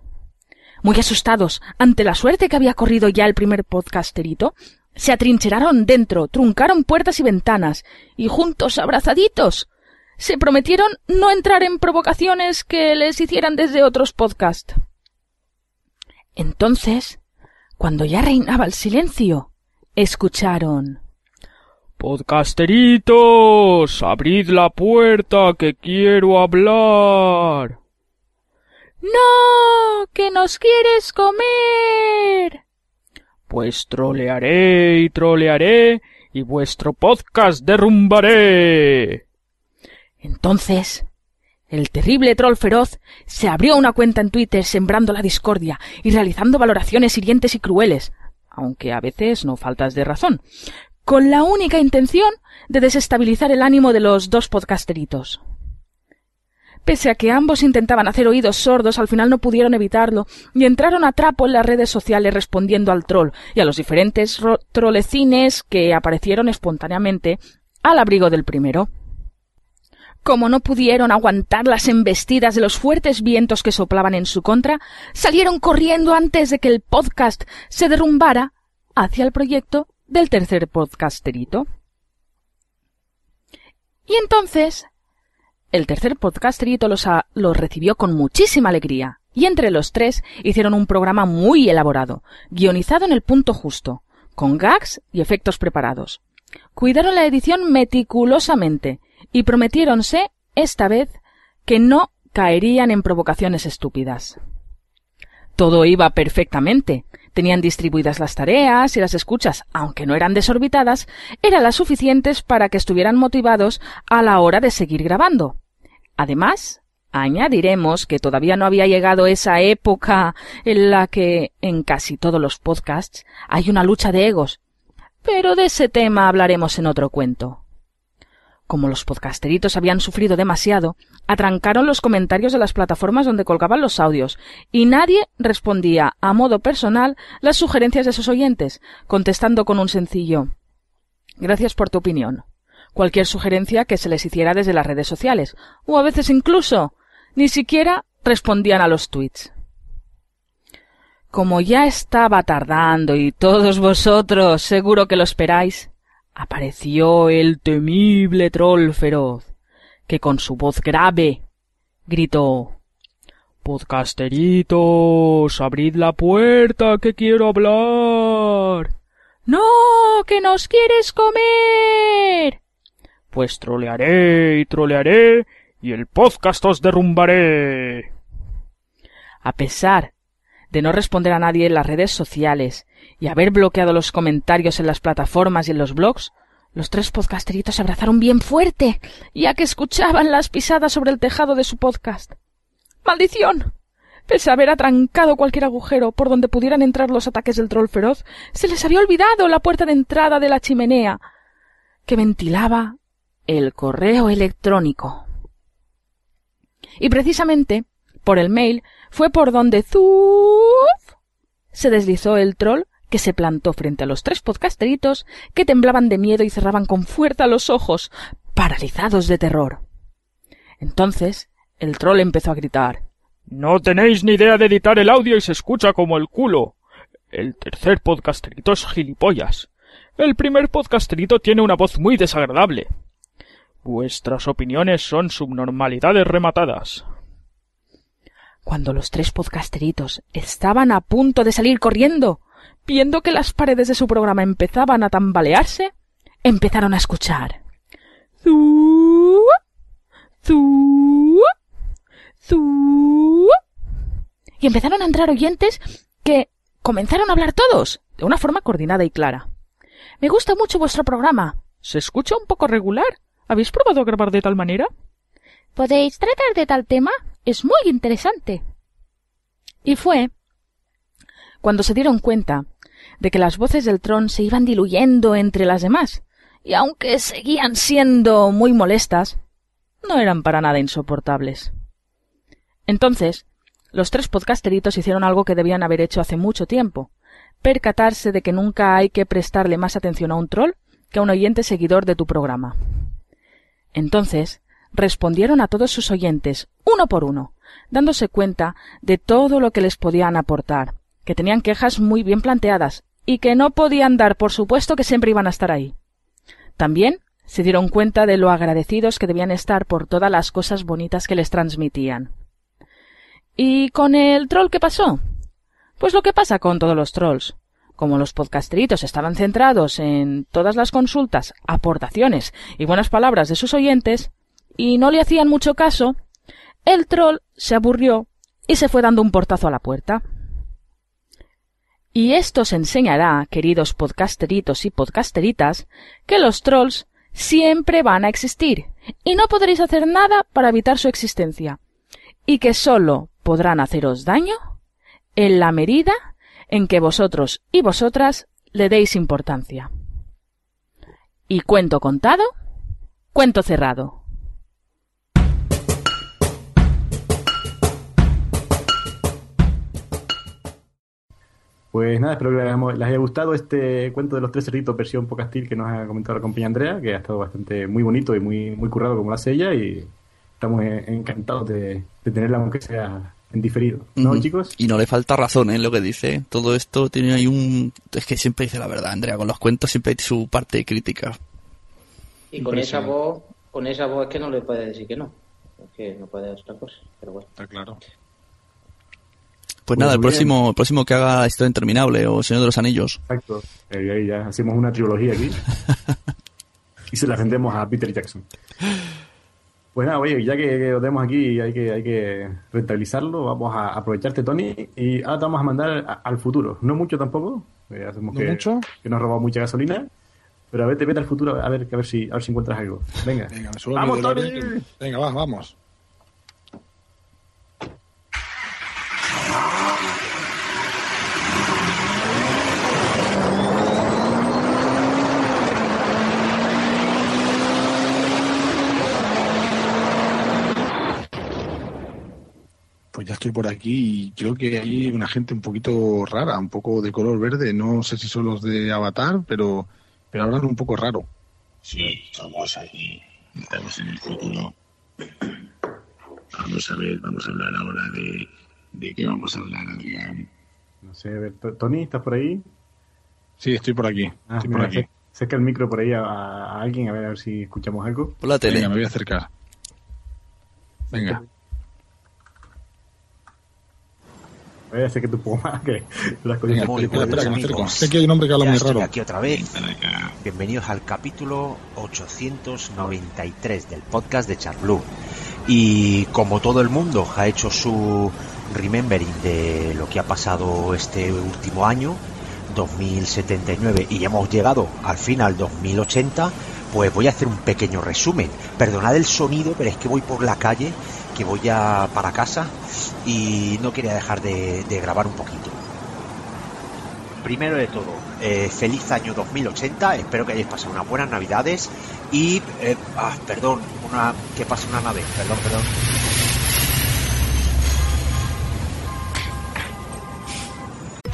[SPEAKER 20] Muy asustados ante la suerte que había corrido ya el primer podcasterito, se atrincheraron dentro, truncaron puertas y ventanas, y juntos, abrazaditos, se prometieron no entrar en provocaciones que les hicieran desde otros podcasts. Entonces, cuando ya reinaba el silencio, escucharon.
[SPEAKER 21] Podcasteritos, abrid la puerta, que quiero hablar.
[SPEAKER 20] ¡No! ¡Que nos quieres comer!
[SPEAKER 21] Pues trolearé y trolearé y vuestro podcast derrumbaré.
[SPEAKER 20] Entonces, el terrible troll feroz se abrió una cuenta en Twitter sembrando la discordia y realizando valoraciones hirientes y crueles, aunque a veces no faltas de razón, con la única intención de desestabilizar el ánimo de los dos podcasteritos. Pese a que ambos intentaban hacer oídos sordos, al final no pudieron evitarlo y entraron a trapo en las redes sociales respondiendo al troll y a los diferentes trolecines que aparecieron espontáneamente al abrigo del primero. Como no pudieron aguantar las embestidas de los fuertes vientos que soplaban en su contra, salieron corriendo antes de que el podcast se derrumbara hacia el proyecto del tercer podcasterito. Y entonces el tercer podcasterito los, a- los recibió con muchísima alegría, y entre los tres hicieron un programa muy elaborado, guionizado en el punto justo, con gags y efectos preparados. Cuidaron la edición meticulosamente y prometiéronse, esta vez, que no caerían en provocaciones estúpidas. Todo iba perfectamente. Tenían distribuidas las tareas y las escuchas, aunque no eran desorbitadas, eran las suficientes para que estuvieran motivados a la hora de seguir grabando. Además, añadiremos que todavía no había llegado esa época en la que en casi todos los podcasts hay una lucha de egos. Pero de ese tema hablaremos en otro cuento. Como los podcasteritos habían sufrido demasiado, atrancaron los comentarios de las plataformas donde colgaban los audios, y nadie respondía a modo personal las sugerencias de sus oyentes, contestando con un sencillo Gracias por tu opinión. Cualquier sugerencia que se les hiciera desde las redes sociales, o a veces incluso ni siquiera respondían a los tweets. Como ya estaba tardando y todos vosotros seguro que lo esperáis, apareció el temible troll feroz, que con su voz grave gritó
[SPEAKER 21] Podcasteritos, abrid la puerta que quiero hablar.
[SPEAKER 20] ¡No! ¡Que nos quieres comer!
[SPEAKER 21] Pues trolearé y trolearé y el podcast os derrumbaré.
[SPEAKER 20] A pesar de no responder a nadie en las redes sociales y haber bloqueado los comentarios en las plataformas y en los blogs, los tres podcasteritos se abrazaron bien fuerte, ya que escuchaban las pisadas sobre el tejado de su podcast. ¡Maldición! Pese a haber atrancado cualquier agujero por donde pudieran entrar los ataques del troll feroz, se les había olvidado la puerta de entrada de la chimenea, que ventilaba el correo electrónico. Y precisamente, por el mail, fue por donde ¡zuf! se deslizó el troll que se plantó frente a los tres podcasteritos que temblaban de miedo y cerraban con fuerza los ojos, paralizados de terror. Entonces, el troll empezó a gritar.
[SPEAKER 21] No tenéis ni idea de editar el audio y se escucha como el culo. El tercer podcasterito es gilipollas. El primer podcasterito tiene una voz muy desagradable. Vuestras opiniones son subnormalidades rematadas.
[SPEAKER 20] Cuando los tres podcasteritos estaban a punto de salir corriendo, viendo que las paredes de su programa empezaban a tambalearse, empezaron a escuchar. Zu, zu, zu. Y empezaron a entrar oyentes que comenzaron a hablar todos, de una forma coordinada y clara. Me gusta mucho vuestro programa.
[SPEAKER 21] ¿Se escucha un poco regular? ¿Habéis probado a grabar de tal manera?
[SPEAKER 20] ¿Podéis tratar de tal tema? Es muy interesante. Y fue cuando se dieron cuenta de que las voces del tron se iban diluyendo entre las demás, y aunque seguían siendo muy molestas, no eran para nada insoportables. Entonces, los tres podcasteritos hicieron algo que debían haber hecho hace mucho tiempo, percatarse de que nunca hay que prestarle más atención a un troll que a un oyente seguidor de tu programa. Entonces, respondieron a todos sus oyentes, uno por uno, dándose cuenta de todo lo que les podían aportar, que tenían quejas muy bien planteadas y que no podían dar por supuesto que siempre iban a estar ahí. También se dieron cuenta de lo agradecidos que debían estar por todas las cosas bonitas que les transmitían. ¿Y con el troll qué pasó? Pues lo que pasa con todos los trolls. Como los podcasteritos estaban centrados en todas las consultas, aportaciones y buenas palabras de sus oyentes, y no le hacían mucho caso, el troll se aburrió y se fue dando un portazo a la puerta. Y esto os enseñará, queridos podcasteritos y podcasteritas, que los trolls siempre van a existir y no podréis hacer nada para evitar su existencia, y que sólo podrán haceros daño en la medida en que vosotros y vosotras le deis importancia. Y cuento contado, cuento cerrado.
[SPEAKER 2] Pues nada, espero que les, haya gustado este cuento de los tres cerritos versión podcastil que nos ha comentado la compañía Andrea, que ha estado bastante muy bonito y muy, muy currado como lo hace ella y estamos eh, encantados de, de tenerla aunque sea en diferido. ¿No, chicos?
[SPEAKER 5] Y no le falta razón en lo que dice. Todo esto tiene ahí un... Es que siempre dice la verdad, Andrea. Con los cuentos siempre hay su parte crítica.
[SPEAKER 3] Y con esa voz, con esa voz es que no le puedes decir que no. Es que no puede hacer otra cosa, pero bueno.
[SPEAKER 11] Está claro.
[SPEAKER 5] Pues nada, el
[SPEAKER 2] bien.
[SPEAKER 5] próximo, el próximo que haga Historia Interminable o Señor de los Anillos.
[SPEAKER 2] Exacto. Eh, ahí ya hacemos una trilogía aquí. y se la vendemos a Peter Jackson. Pues nada, oye, ya que, que lo tenemos aquí y hay que, hay que rentabilizarlo, vamos a aprovecharte, Tony, y ahora te vamos a mandar a- al futuro. No mucho tampoco, eh, hacemos
[SPEAKER 11] ¿No
[SPEAKER 2] que,
[SPEAKER 11] mucho?
[SPEAKER 2] que nos ha robado mucha gasolina, pero a ver, te vete al futuro a ver, a ver, si, a ver si encuentras algo. Venga.
[SPEAKER 11] Venga, me subo
[SPEAKER 2] ¡Vamos, Tony!
[SPEAKER 11] Venga, va, vamos. Ya estoy por aquí y creo que hay una gente un poquito rara, un poco de color verde. No sé si son los de Avatar, pero, pero hablan un poco raro.
[SPEAKER 22] Sí, somos aquí. Estamos en el futuro. Vamos a ver, vamos a hablar ahora de... ¿De qué vamos a hablar, Adrián?
[SPEAKER 2] No sé, a ver, Tony, ¿estás por ahí?
[SPEAKER 11] Sí, estoy por aquí.
[SPEAKER 2] Ah,
[SPEAKER 11] estoy por aquí.
[SPEAKER 2] acer- Acerca el micro por ahí a, a alguien, a ver, a ver si escuchamos algo.
[SPEAKER 5] Por la tele.
[SPEAKER 11] Venga, me voy a acercar. Venga.
[SPEAKER 2] Voy a hacer que poco más, que las cosas
[SPEAKER 11] Venga,
[SPEAKER 2] que
[SPEAKER 11] espera, espera, que me acerco. Es que aquí hay un hombre que habla
[SPEAKER 23] Ya
[SPEAKER 11] muy
[SPEAKER 23] estoy
[SPEAKER 11] raro.
[SPEAKER 23] aquí otra vez. Bienvenidos al capítulo 893 del podcast de Charblue. Y como todo el mundo ha hecho su remembering de lo que ha pasado este último año, 2079, y ya hemos llegado al final 2080, pues voy a hacer un pequeño resumen. Perdonad el sonido, pero es que voy por la calle, que voy ya para casa y no quería dejar de, grabar un poquito. Primero de todo, eh, feliz año 2080, espero que hayáis pasado unas buenas navidades y, eh, ah, perdón, una, que pase una nave, perdón, perdón.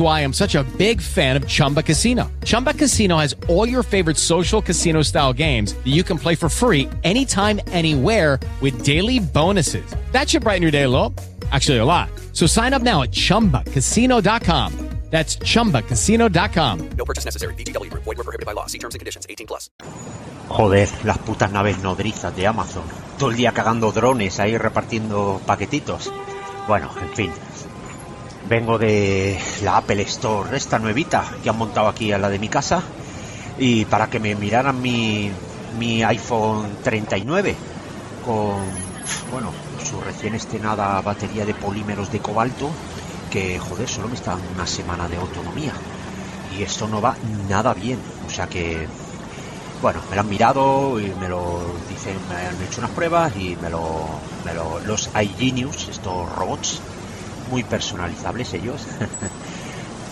[SPEAKER 24] why I'm such a big fan of Chumba Casino. Chumba Casino has all your favorite social casino style games that you can play for free anytime, anywhere with daily bonuses. That should brighten your day a little. Actually, a lot. So sign up now at chumbacasino.com. That's chumbacasino.com.
[SPEAKER 25] No purchase necessary. VGW Group. Void were prohibited by law. See terms and conditions. 18 plus.
[SPEAKER 23] Joder, las putas naves nodrizas de Amazon. Todo el día cagando drones ahí repartiendo paquetitos. Bueno, en fin. Vengo de la Apple Store, esta nuevita que han montado aquí a la de mi casa. Y para que me miraran mi, mi iPhone 39 con, bueno, su recién estrenada batería de polímeros de cobalto. Que, joder, solo me está una semana de autonomía. Y esto no va nada bien. O sea que bueno, me lo han mirado y me lo dicen, me han hecho unas pruebas y me lo, me lo los iGenius, estos robots muy personalizables ellos.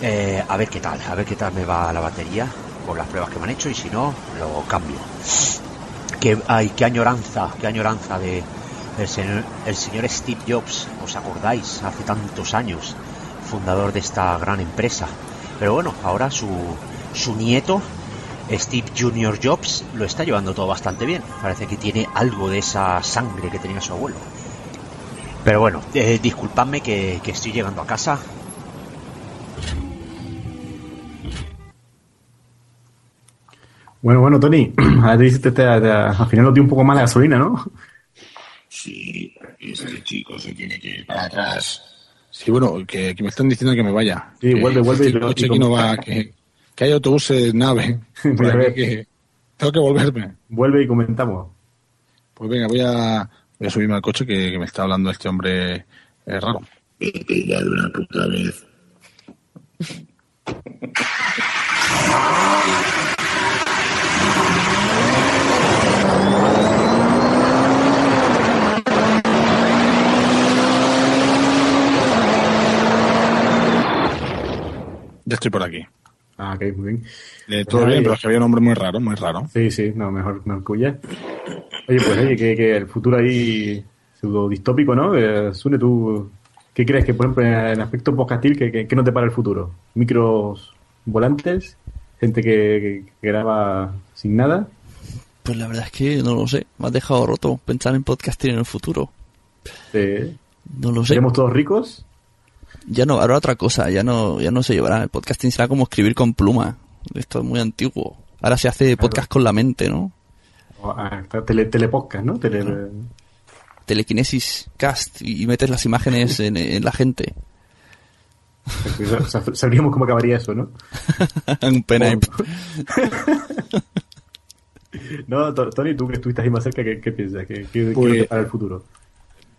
[SPEAKER 23] Eh, a ver qué tal, a ver qué tal me va la batería con las pruebas que me han hecho y si no, lo cambio. Qué, ay, qué añoranza, qué añoranza de el señor, el señor Steve Jobs, ¿os acordáis? Hace tantos años, fundador de esta gran empresa. Pero bueno, ahora su, su nieto, Steve Junior Jobs, lo está llevando todo bastante bien. Parece que tiene algo de esa sangre que tenía su abuelo. Pero bueno, eh, disculpadme que, que estoy llegando a casa.
[SPEAKER 2] Bueno, bueno, Tony, ahora te dices, te- te- te- al final nos dio un poco más la gasolina, ¿no?
[SPEAKER 22] Sí, este chico se tiene que ir para atrás.
[SPEAKER 11] Sí, bueno, que, que me están diciendo que me vaya.
[SPEAKER 2] Sí,
[SPEAKER 11] Que
[SPEAKER 2] vuelve, vuelve y
[SPEAKER 11] este
[SPEAKER 2] lo-
[SPEAKER 11] coche
[SPEAKER 2] y
[SPEAKER 11] aquí no va, que, que hay autobuses, nave. por
[SPEAKER 2] Mira,
[SPEAKER 11] aquí
[SPEAKER 2] ve.
[SPEAKER 11] que tengo que volverme.
[SPEAKER 2] Vuelve y comentamos.
[SPEAKER 11] Pues venga, voy a, voy a subirme al coche que, que me está hablando este hombre eh, raro.
[SPEAKER 22] Vete ya de una puta vez.
[SPEAKER 11] Ya estoy por aquí.
[SPEAKER 2] Ah, ok, muy bien.
[SPEAKER 11] Eh, todo
[SPEAKER 2] Pues
[SPEAKER 11] bien, pero es que había un hombre muy raro, muy raro.
[SPEAKER 2] Sí, sí, no, mejor, que huya. Oye, pues oye, que, que el futuro ahí pseudo distópico, ¿no? Eh, Sune, tú, ¿qué crees que, por ejemplo, en aspecto podcastil, que, que, que no te para el futuro? ¿Micros volantes? ¿Gente que, graba sin nada?
[SPEAKER 5] Pues la verdad es que no lo sé. Me has dejado roto pensar en podcasting en el futuro.
[SPEAKER 2] Eh,
[SPEAKER 5] No lo sé.
[SPEAKER 2] ¿Seremos todos ricos?
[SPEAKER 5] Ya no, habrá otra cosa. Ya no, ya no se llevará. El podcasting será como escribir con pluma. Esto es muy antiguo. Ahora se hace podcast con la mente, ¿no?
[SPEAKER 2] Ah, está tele, telepodcast, ¿no? Tele,
[SPEAKER 5] Telequinesis cast y, y metes las imágenes en, en la gente.
[SPEAKER 2] o sea, sabríamos cómo acabaría eso, ¿no?
[SPEAKER 5] Un pen
[SPEAKER 2] No, To- Tony, tú que estuviste ahí más cerca, ¿qué, qué piensas? ¿Qué, qué, qué
[SPEAKER 11] Pues-
[SPEAKER 2] el futuro?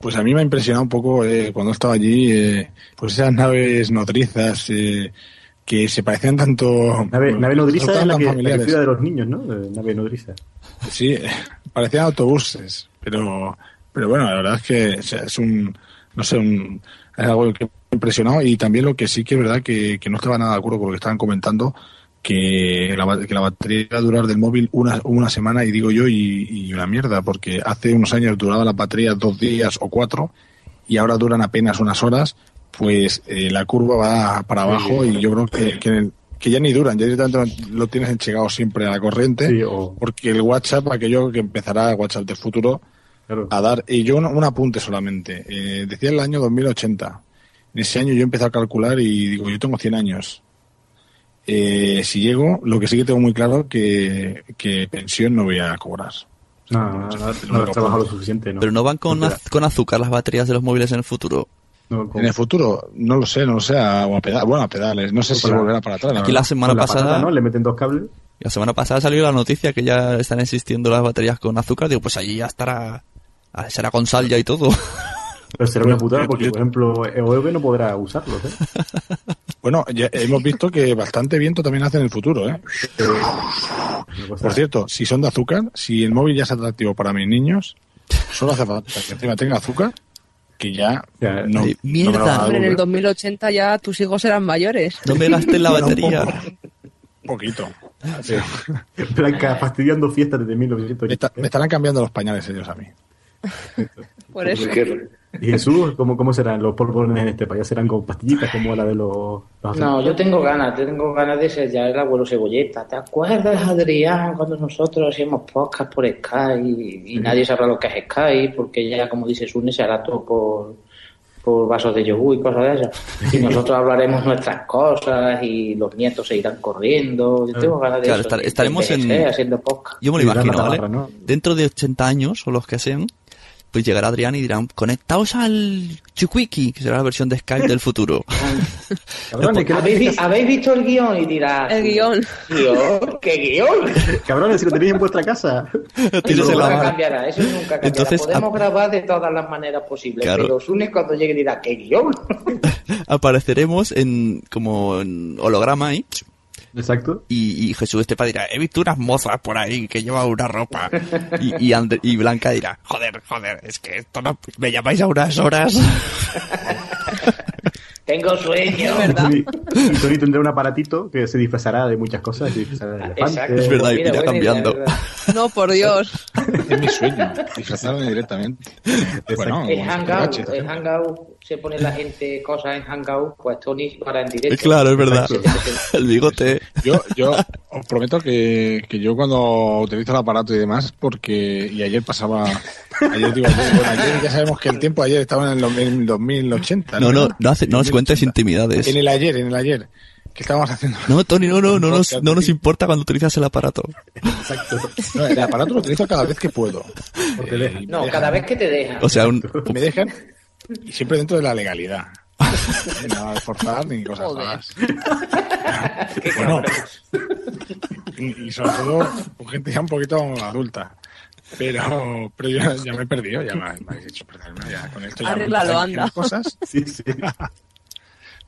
[SPEAKER 11] Pues a mí me ha impresionado un poco eh, cuando estaba allí, eh, pues esas naves nodrizas eh, que se parecían tanto...
[SPEAKER 2] Nave, nave nodriza
[SPEAKER 11] no
[SPEAKER 2] es la que, la que cuida de los niños, ¿no? Nave nodriza.
[SPEAKER 11] Sí, parecían autobuses, pero pero bueno, la verdad es que o sea, es un, no sé, un, es algo que me ha impresionado y también lo que sí que es verdad que, que no estaba nada de acuerdo con lo que estaban comentando, que la, que la batería iba a durar del móvil una, una semana y digo yo y, y una mierda, porque hace unos años duraba la batería dos días o cuatro y ahora duran apenas unas horas, pues eh, la curva va para abajo y yo creo que, que, en el- que ya ni duran, ya directamente lo tienes enchegado siempre a la corriente,
[SPEAKER 2] Sí, o-
[SPEAKER 11] porque el WhatsApp, aquello que empezará el WhatsApp del futuro a dar, y yo un, un apunte solamente, eh, decía el año 2080, en ese año yo empecé a calcular y digo, yo tengo 100 años. Eh, si llego, lo que sí que tengo muy claro que, que pensión no voy a cobrar.
[SPEAKER 2] No, no, no, no, has trabajado lo suficiente, ¿no?
[SPEAKER 5] Pero no van con, az- con azúcar las baterías de los móviles en el futuro.
[SPEAKER 11] En el futuro, no lo sé, no lo sé, a, o a pedales, bueno, a pedales, no sé si
[SPEAKER 5] Para-
[SPEAKER 11] volverá para atrás.
[SPEAKER 5] Aquí la semana pasada.
[SPEAKER 2] Le meten dos cables.
[SPEAKER 5] La semana pasada salió la noticia que ya están existiendo las baterías con azúcar. Digo, pues allí ya estará. Será con sal ya y todo.
[SPEAKER 2] Pero será una putada porque, por ejemplo, EOB no podrá usarlos, ¿eh?
[SPEAKER 11] Bueno, ya hemos visto que bastante viento también hace en el futuro, ¿eh? Por cierto, si son de azúcar, si el móvil ya es atractivo para mis niños, solo hace falta que encima tenga azúcar, que ya no,
[SPEAKER 5] Ay,
[SPEAKER 11] no me lo van a
[SPEAKER 9] Hombre, en el
[SPEAKER 11] devolver.
[SPEAKER 9] 2080 ya tus hijos serán mayores.
[SPEAKER 5] No me gastes la batería.
[SPEAKER 11] Un poquito.
[SPEAKER 2] Blanca fastidiando fiestas desde 1980.
[SPEAKER 11] Me, está- me estarán cambiando los pañales ellos a mí.
[SPEAKER 9] Por eso.
[SPEAKER 2] ¿Y Jesús? ¿Cómo, cómo serán los polvorones en este país? ¿Serán con pastillitas como la de los... los
[SPEAKER 3] No, yo tengo ganas, tengo ganas de ser ya el abuelo cebolleta. ¿Te acuerdas, Adrián, cuando nosotros hacíamos podcast por Skype y, y nadie sabrá lo que es Skype? Porque ya, como dice Sune, se hará todo por, por vasos de yogur y cosas de esas. Y nosotros hablaremos nuestras cosas y los nietos se irán corriendo. Yo tengo ganas de
[SPEAKER 5] Claro,
[SPEAKER 3] eso,
[SPEAKER 5] estar-
[SPEAKER 3] de
[SPEAKER 5] estaremos en-
[SPEAKER 3] haciendo podcast.
[SPEAKER 5] Yo me lo imagino, ¿vale?
[SPEAKER 2] ¿no?
[SPEAKER 5] Dentro de 80 años, o los que sean, pues llegará Adrián y dirán, conectaos al Chukwiki, que será la versión de Skype del futuro.
[SPEAKER 2] Cabrones, que
[SPEAKER 3] ¿Habéis, vi-
[SPEAKER 2] tenéis-
[SPEAKER 3] habéis visto el guion? Y dirás...
[SPEAKER 9] El guion.
[SPEAKER 3] ¿Guión? ¿Qué guion?
[SPEAKER 2] Cabrones, si lo tenéis en vuestra casa.
[SPEAKER 3] Eso
[SPEAKER 5] la
[SPEAKER 3] nunca cambiará, eso nunca cambiará.
[SPEAKER 5] Entonces,
[SPEAKER 3] Podemos
[SPEAKER 5] a-
[SPEAKER 3] grabar de todas las maneras posibles,
[SPEAKER 5] Claro.
[SPEAKER 3] pero Sune cuando llegue dirá, ¿qué guion?
[SPEAKER 5] Apareceremos en como en holograma ahí.
[SPEAKER 2] Exacto.
[SPEAKER 5] Y, y Jesús Estepa dirá, he visto unas mozas por ahí que llevan una ropa. Y, y, Ander- y Blanca dirá, joder, joder, es que esto no... Me llamáis a unas horas.
[SPEAKER 3] Tengo sueño.
[SPEAKER 2] Y, y Tony tendrá un aparatito que se disfrazará de muchas cosas. Se disfrazará de.
[SPEAKER 3] Exacto.
[SPEAKER 5] Es verdad,
[SPEAKER 3] Mira,
[SPEAKER 5] irá
[SPEAKER 3] buena idea,
[SPEAKER 5] cambiando.
[SPEAKER 3] verdad.
[SPEAKER 9] No, por Dios.
[SPEAKER 11] Es mi sueño, disfrazarme directamente. Bueno,
[SPEAKER 3] En
[SPEAKER 11] como
[SPEAKER 3] Hangout, en Hangout se pone la gente cosas en Hangout, pues Tony para en directo.
[SPEAKER 5] claro, es verdad. El bigote.
[SPEAKER 11] Yo, yo os prometo que, que yo cuando utilizo el aparato y demás, porque y ayer pasaba, ayer digo, bueno, ayer ya sabemos que el tiempo ayer estaba en el, en el 2080.
[SPEAKER 5] No, no, no, hace, no nos cuentes intimidades.
[SPEAKER 11] En el ayer, en el ayer, que estábamos haciendo.
[SPEAKER 5] No, Tony, no, no, no nos, no nos importa cuando utilizas el aparato.
[SPEAKER 11] Exacto. No, el aparato lo utilizo cada vez que puedo. Eh,
[SPEAKER 3] No, cada vez que te dejan.
[SPEAKER 5] O sea, un,
[SPEAKER 11] me dejan y siempre dentro de la legalidad. Nada de forzar ni cosas raras. Bueno, y, y sobre todo con gente ya un poquito adulta. Pero, pero yo ya me he perdido, ya me, me habéis hecho perderme. Ya con esto ya me
[SPEAKER 9] Arréglalo,
[SPEAKER 11] empiezan a
[SPEAKER 9] anda.
[SPEAKER 11] cosas.
[SPEAKER 2] Sí, sí.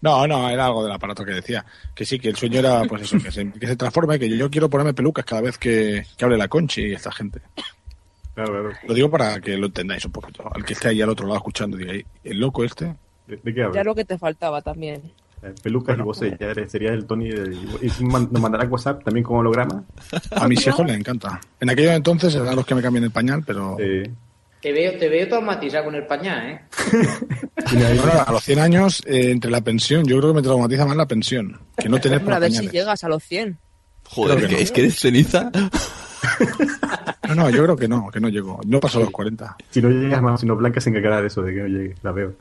[SPEAKER 11] No, no, era algo del aparato que decía. Que sí, que el sueño era, pues eso, que se, que se transforme, que yo, yo quiero ponerme pelucas cada vez que, que hable la Conchi y esta gente.
[SPEAKER 2] Claro, claro.
[SPEAKER 11] Lo digo para que lo entendáis un poquito. Al que esté ahí al otro lado escuchando, diga, "Ey, el loco este.
[SPEAKER 2] ¿De, de qué
[SPEAKER 9] Ya
[SPEAKER 2] hablas?
[SPEAKER 9] lo que te faltaba también.
[SPEAKER 2] Eh, Pelucas y voces, ya eres- sería el Tony. de- y si nos mandará WhatsApp también como holograma.
[SPEAKER 11] A mis hijos les encanta. En aquellos entonces eran los que me cambian el pañal, pero...
[SPEAKER 3] Te veo, te veo traumatizado con el pañal, ¿eh?
[SPEAKER 11] Bueno, a los 100 años, eh, entre la pensión, yo creo que me traumatiza más la pensión, que no tener
[SPEAKER 9] Hombre, a
[SPEAKER 11] para
[SPEAKER 9] ver si
[SPEAKER 11] pañales.
[SPEAKER 9] llegas a los 100.
[SPEAKER 5] Joder,
[SPEAKER 11] que
[SPEAKER 5] que
[SPEAKER 11] no.
[SPEAKER 5] es que eres ceniza.
[SPEAKER 11] No, no, yo creo que no, que no llego. No paso los 40.
[SPEAKER 2] Si no llegas más, si no Blanca se encargará de eso, de que no llegue. La veo.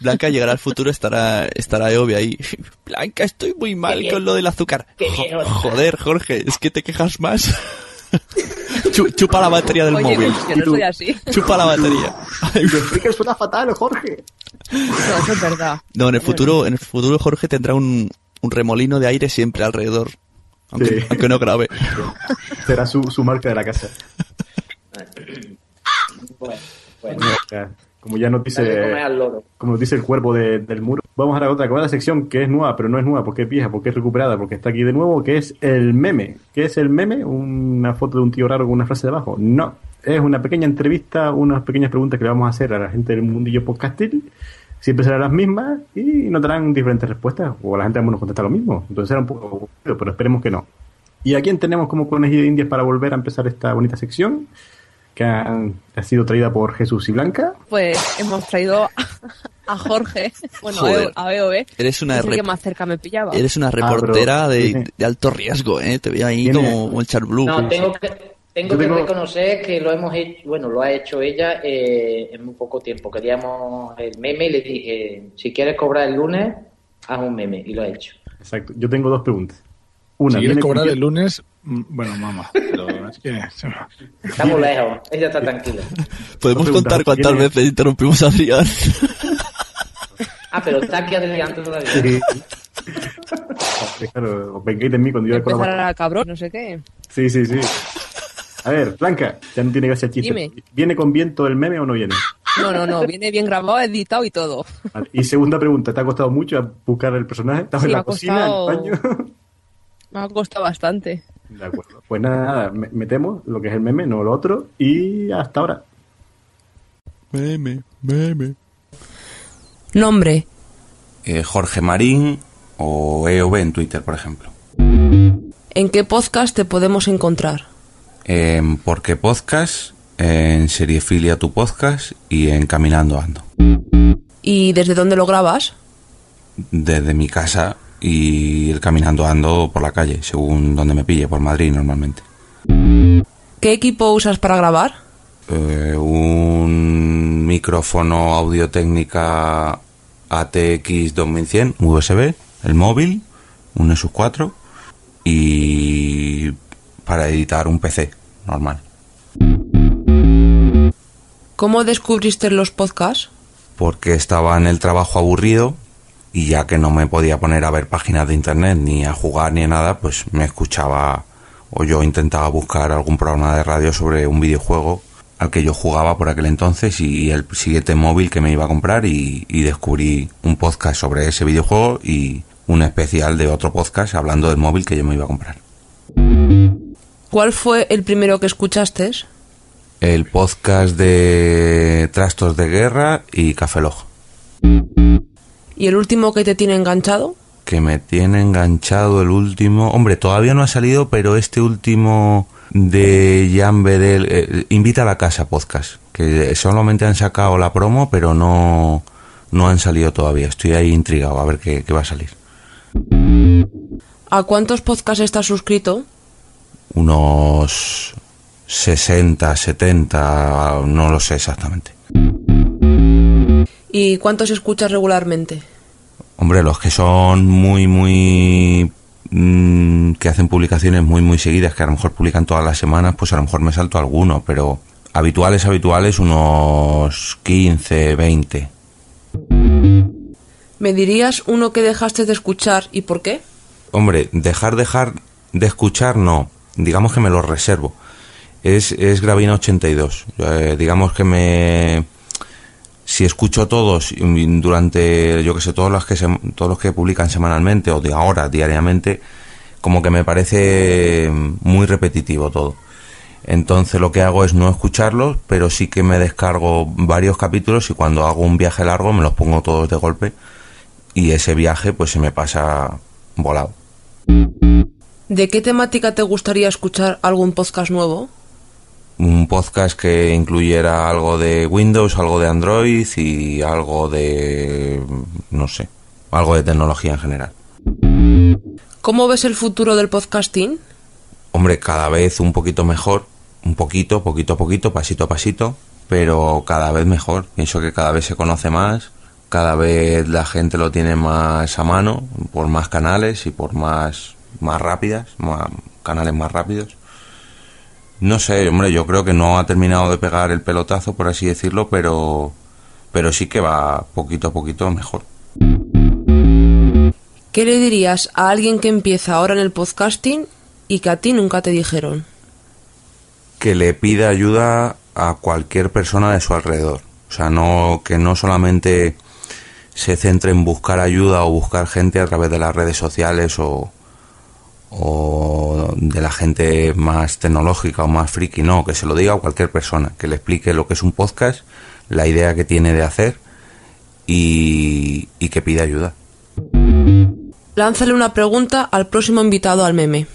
[SPEAKER 5] Blanca llegará al futuro, estará, estará Eobe ahí. Blanca, estoy muy mal con lo del azúcar. Jo- joder, Jorge, es que te quejas más. Chu- chupa la batería del
[SPEAKER 9] Oye,
[SPEAKER 5] móvil.
[SPEAKER 9] que no soy así.
[SPEAKER 5] Chupa la batería.
[SPEAKER 2] Es que suena fatal, Jorge.
[SPEAKER 9] No, eso es verdad.
[SPEAKER 5] No, en el futuro, en el futuro Jorge tendrá un, un remolino de aire siempre alrededor. Aunque,
[SPEAKER 2] Sí.
[SPEAKER 5] aunque no grabe.
[SPEAKER 2] Será su, su marca de la casa.
[SPEAKER 3] Bueno, bueno.
[SPEAKER 2] Como ya nos dice, como nos dice el cuerpo de- del muro, vamos a la otra, la sección que es nueva, pero no es nueva, porque es vieja, porque es recuperada, porque está aquí de nuevo, que es el meme. ¿Qué es el meme? Una foto de un tío raro con una frase debajo. No, es una pequeña entrevista, unas pequeñas preguntas que le vamos a hacer a la gente del mundillo podcastil. Siempre serán las mismas y nos darán diferentes respuestas, o la gente vamos a contestar lo mismo. Entonces será un poco aburrido, pero esperemos que no. ¿Y a quién tenemos como conejillo de indias para volver a empezar esta bonita sección? Que han- ha sido traída por Jesús y Blanca.
[SPEAKER 9] Pues hemos traído a, Jorge, bueno,
[SPEAKER 5] Joder.
[SPEAKER 9] a EOB,
[SPEAKER 5] Eres una
[SPEAKER 9] que es el que
[SPEAKER 5] rep-
[SPEAKER 9] más cerca me pillaba.
[SPEAKER 5] Eres una reportera de, de alto riesgo, ¿eh? Te veo ahí
[SPEAKER 2] Tiene-
[SPEAKER 5] como, como el.
[SPEAKER 3] No, tengo que, tengo que reconocer que lo hemos hecho, bueno, lo ha hecho ella eh, en muy poco tiempo. Queríamos el meme y le dije, si quieres cobrar el lunes, haz un meme, y lo ha hecho.
[SPEAKER 2] Exacto. Yo tengo dos preguntas. Una,
[SPEAKER 11] si quieres cobrar el lunes, mm, bueno, mamá, pero es que...
[SPEAKER 3] Estamos lejos, ella está tranquila.
[SPEAKER 5] Podemos contar cuántas
[SPEAKER 2] ¿Tiene-
[SPEAKER 5] veces interrumpimos a Adrián.
[SPEAKER 3] Ah, pero está aquí adelante todavía.
[SPEAKER 2] Sí. Claro, os vengáis de mí cuando yo le
[SPEAKER 9] Empezar a cabrón, no sé qué.
[SPEAKER 2] Sí, sí, sí. A ver, Blanca, ya no tiene gracia el chiste.
[SPEAKER 9] Dime.
[SPEAKER 2] ¿Viene con viento el meme o no viene?
[SPEAKER 9] No, no, no, viene bien grabado, editado y todo.
[SPEAKER 2] Vale. Y segunda pregunta, ¿te ha costado mucho buscar el personaje? ¿Estás
[SPEAKER 9] Sí,
[SPEAKER 2] en
[SPEAKER 9] me
[SPEAKER 2] la
[SPEAKER 9] ha
[SPEAKER 2] cocina,
[SPEAKER 9] costado-
[SPEAKER 2] en el baño?
[SPEAKER 9] Me ha costado bastante.
[SPEAKER 2] De acuerdo. Pues nada, nada, me- metemos lo que es el meme, no lo otro, y hasta ahora.
[SPEAKER 5] Meme, meme.
[SPEAKER 9] Nombre.
[SPEAKER 26] Eh, Jorge Marín o EOB en Twitter, por ejemplo.
[SPEAKER 9] ¿En qué podcast te podemos encontrar?
[SPEAKER 26] En Porque Podcast, en Seriefilia Tu Podcast y en Caminando Ando.
[SPEAKER 9] ¿Y desde dónde lo grabas?
[SPEAKER 26] Desde mi casa y el Caminando Ando por la calle, según donde me pille, por Madrid normalmente.
[SPEAKER 9] ¿Qué equipo usas para grabar?
[SPEAKER 26] Eh, un micrófono audio técnica ATX 2100 USB, el móvil, un Nexus 4 y para editar un PC normal.
[SPEAKER 9] ¿Cómo descubriste los podcasts?
[SPEAKER 26] Porque estaba en el trabajo aburrido y ya que no me podía poner a ver páginas de internet ni a jugar ni a nada, pues me escuchaba o yo intentaba buscar algún programa de radio sobre un videojuego al que yo jugaba por aquel entonces y el siguiente móvil que me iba a comprar y, y descubrí un podcast sobre ese videojuego y un especial de otro podcast hablando del móvil que yo me iba a comprar.
[SPEAKER 9] ¿Cuál fue el primero que escuchaste?
[SPEAKER 26] El podcast de Trastos de Guerra y Café Log.
[SPEAKER 9] ¿Y el último que te tiene enganchado?
[SPEAKER 26] que me tiene enganchado el último. Hombre, todavía no ha salido, pero este último de Jan Bedel, eh, Invita a la Casa Podcast, que solamente han sacado la promo, pero no, no han salido todavía. Estoy ahí intrigado a ver qué, qué va a salir.
[SPEAKER 9] ¿A cuántos podcasts estás suscrito?
[SPEAKER 26] Unos 60, 70, no lo sé exactamente.
[SPEAKER 9] ¿Y cuántos escuchas regularmente?
[SPEAKER 26] Hombre, los que son muy, muy... mm, que hacen publicaciones muy, muy seguidas, que a lo mejor publican todas las semanas, pues a lo mejor me salto alguno, pero habituales, habituales, unos 15, 20.
[SPEAKER 9] ¿Me dirías uno que dejaste de escuchar y por qué?
[SPEAKER 26] Hombre, dejar, dejar de escuchar, no. Digamos que me lo reservo. Es, es Gravina 82. Eh, digamos que me... Si escucho todos durante, yo que sé, todos los que, se- todos los que publican semanalmente o de ahora, diariamente, como que me parece muy repetitivo todo. Entonces lo que hago es no escucharlos, pero sí que me descargo varios capítulos y cuando hago un viaje largo me los pongo todos de golpe y ese viaje pues se me pasa volado.
[SPEAKER 9] ¿De qué temática te gustaría escuchar algún podcast nuevo?
[SPEAKER 26] Un podcast que incluyera algo de Windows, algo de Android y algo de, no sé, algo de tecnología en general.
[SPEAKER 9] ¿Cómo ves el futuro del podcasting?
[SPEAKER 26] Hombre, cada vez un poquito mejor, un poquito, poquito a poquito, pasito a pasito, pero cada vez mejor. Pienso que cada vez se conoce más, cada vez la gente lo tiene más a mano, por más canales y por más, más rápidas, más, canales más rápidos. No sé, hombre, yo creo que no ha terminado de pegar el pelotazo, por así decirlo, pero, pero sí que va poquito a poquito mejor.
[SPEAKER 9] ¿Qué le dirías a alguien que empieza ahora en el podcasting y que a ti nunca te dijeron?
[SPEAKER 26] Que le pida ayuda a cualquier persona de su alrededor. O sea, no, que no solamente se centre en buscar ayuda o buscar gente a través de las redes sociales o, o de la gente más tecnológica o más friki, no, que se lo diga a cualquier persona, que le explique lo que es un podcast, la idea que tiene de hacer y, y que pida ayuda.
[SPEAKER 9] Lánzale una pregunta al próximo invitado al meme.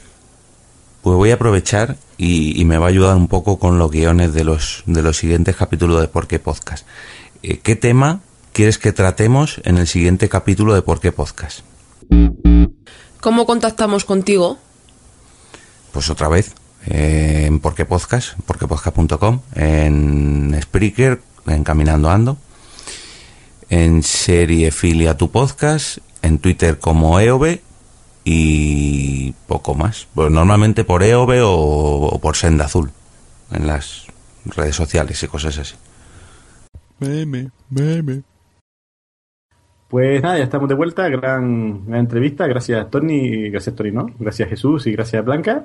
[SPEAKER 26] Pues voy a aprovechar y, y me va a ayudar un poco con los guiones de los, de los siguientes capítulos de Por qué Podcast. Eh, ¿Qué tema quieres que tratemos en el siguiente capítulo de Por qué Podcast?
[SPEAKER 9] ¿Cómo contactamos contigo?
[SPEAKER 26] Pues otra vez, eh, en Por qué Podcast, porquepodcast.com, en Spreaker, en Caminando Ando, en Serie Filia Tu Podcast, en Twitter como EOB y poco más. Pues normalmente por EOB o, o por Senda Azul en las redes sociales y cosas así.
[SPEAKER 21] Meme, meme.
[SPEAKER 2] Pues nada, ya estamos de vuelta. Gran, gran entrevista. Gracias, Tony. Gracias, Tony, ¿no? Gracias, Jesús. Y gracias, Blanca.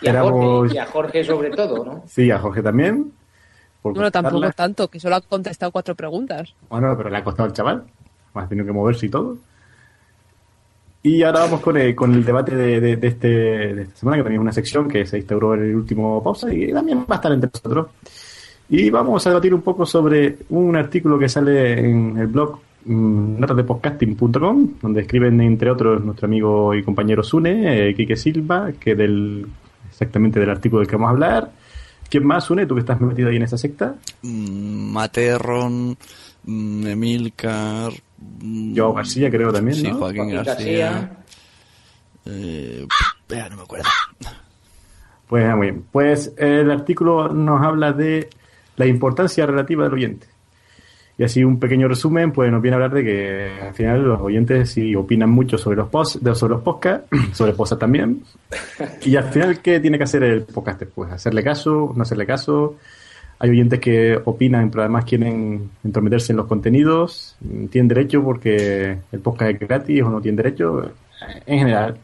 [SPEAKER 3] Y a. Jorge, y a Jorge sobre todo, ¿no?
[SPEAKER 2] Sí, a Jorge también.
[SPEAKER 9] Bueno, tampoco tanto, que solo ha contestado cuatro preguntas.
[SPEAKER 2] Bueno, pero le ha costado al chaval. Más ha tenido que moverse y todo. Y ahora vamos con el, con el debate de, de- de este, de esta semana, que tenéis una sección que se instauró en el último pausa y también va a estar entre nosotros. Y vamos a debatir un poco sobre un artículo que sale en el blog mm, notasdepodcasting.com, donde escriben, entre otros, nuestro amigo y compañero Sune, eh, Quique Silva, que del exactamente del artículo del que vamos a hablar. ¿Quién más, Sune? ¿Tú que estás metido ahí en esa secta?
[SPEAKER 5] Mm, Materron, mm, Emilcar. mm,
[SPEAKER 2] Joao García, creo también,
[SPEAKER 5] Sí,
[SPEAKER 2] ¿no?
[SPEAKER 5] Joaquín
[SPEAKER 3] Joaquín
[SPEAKER 5] García.
[SPEAKER 3] García.
[SPEAKER 5] Eh, ya no me acuerdo.
[SPEAKER 2] Pues ah, muy bien. Pues el artículo nos habla de la importancia relativa del oyente. Y así un pequeño resumen, pues nos viene a hablar de que al final los oyentes sí opinan mucho sobre los posts, de- sobre los podcasts, sobre cosas también. Y al final, ¿qué tiene que hacer el podcaster? Pues hacerle caso, no hacerle caso. Hay oyentes que opinan, pero además quieren entrometerse en los contenidos. Tienen derecho porque el podcast es gratis o no tienen derecho. En general.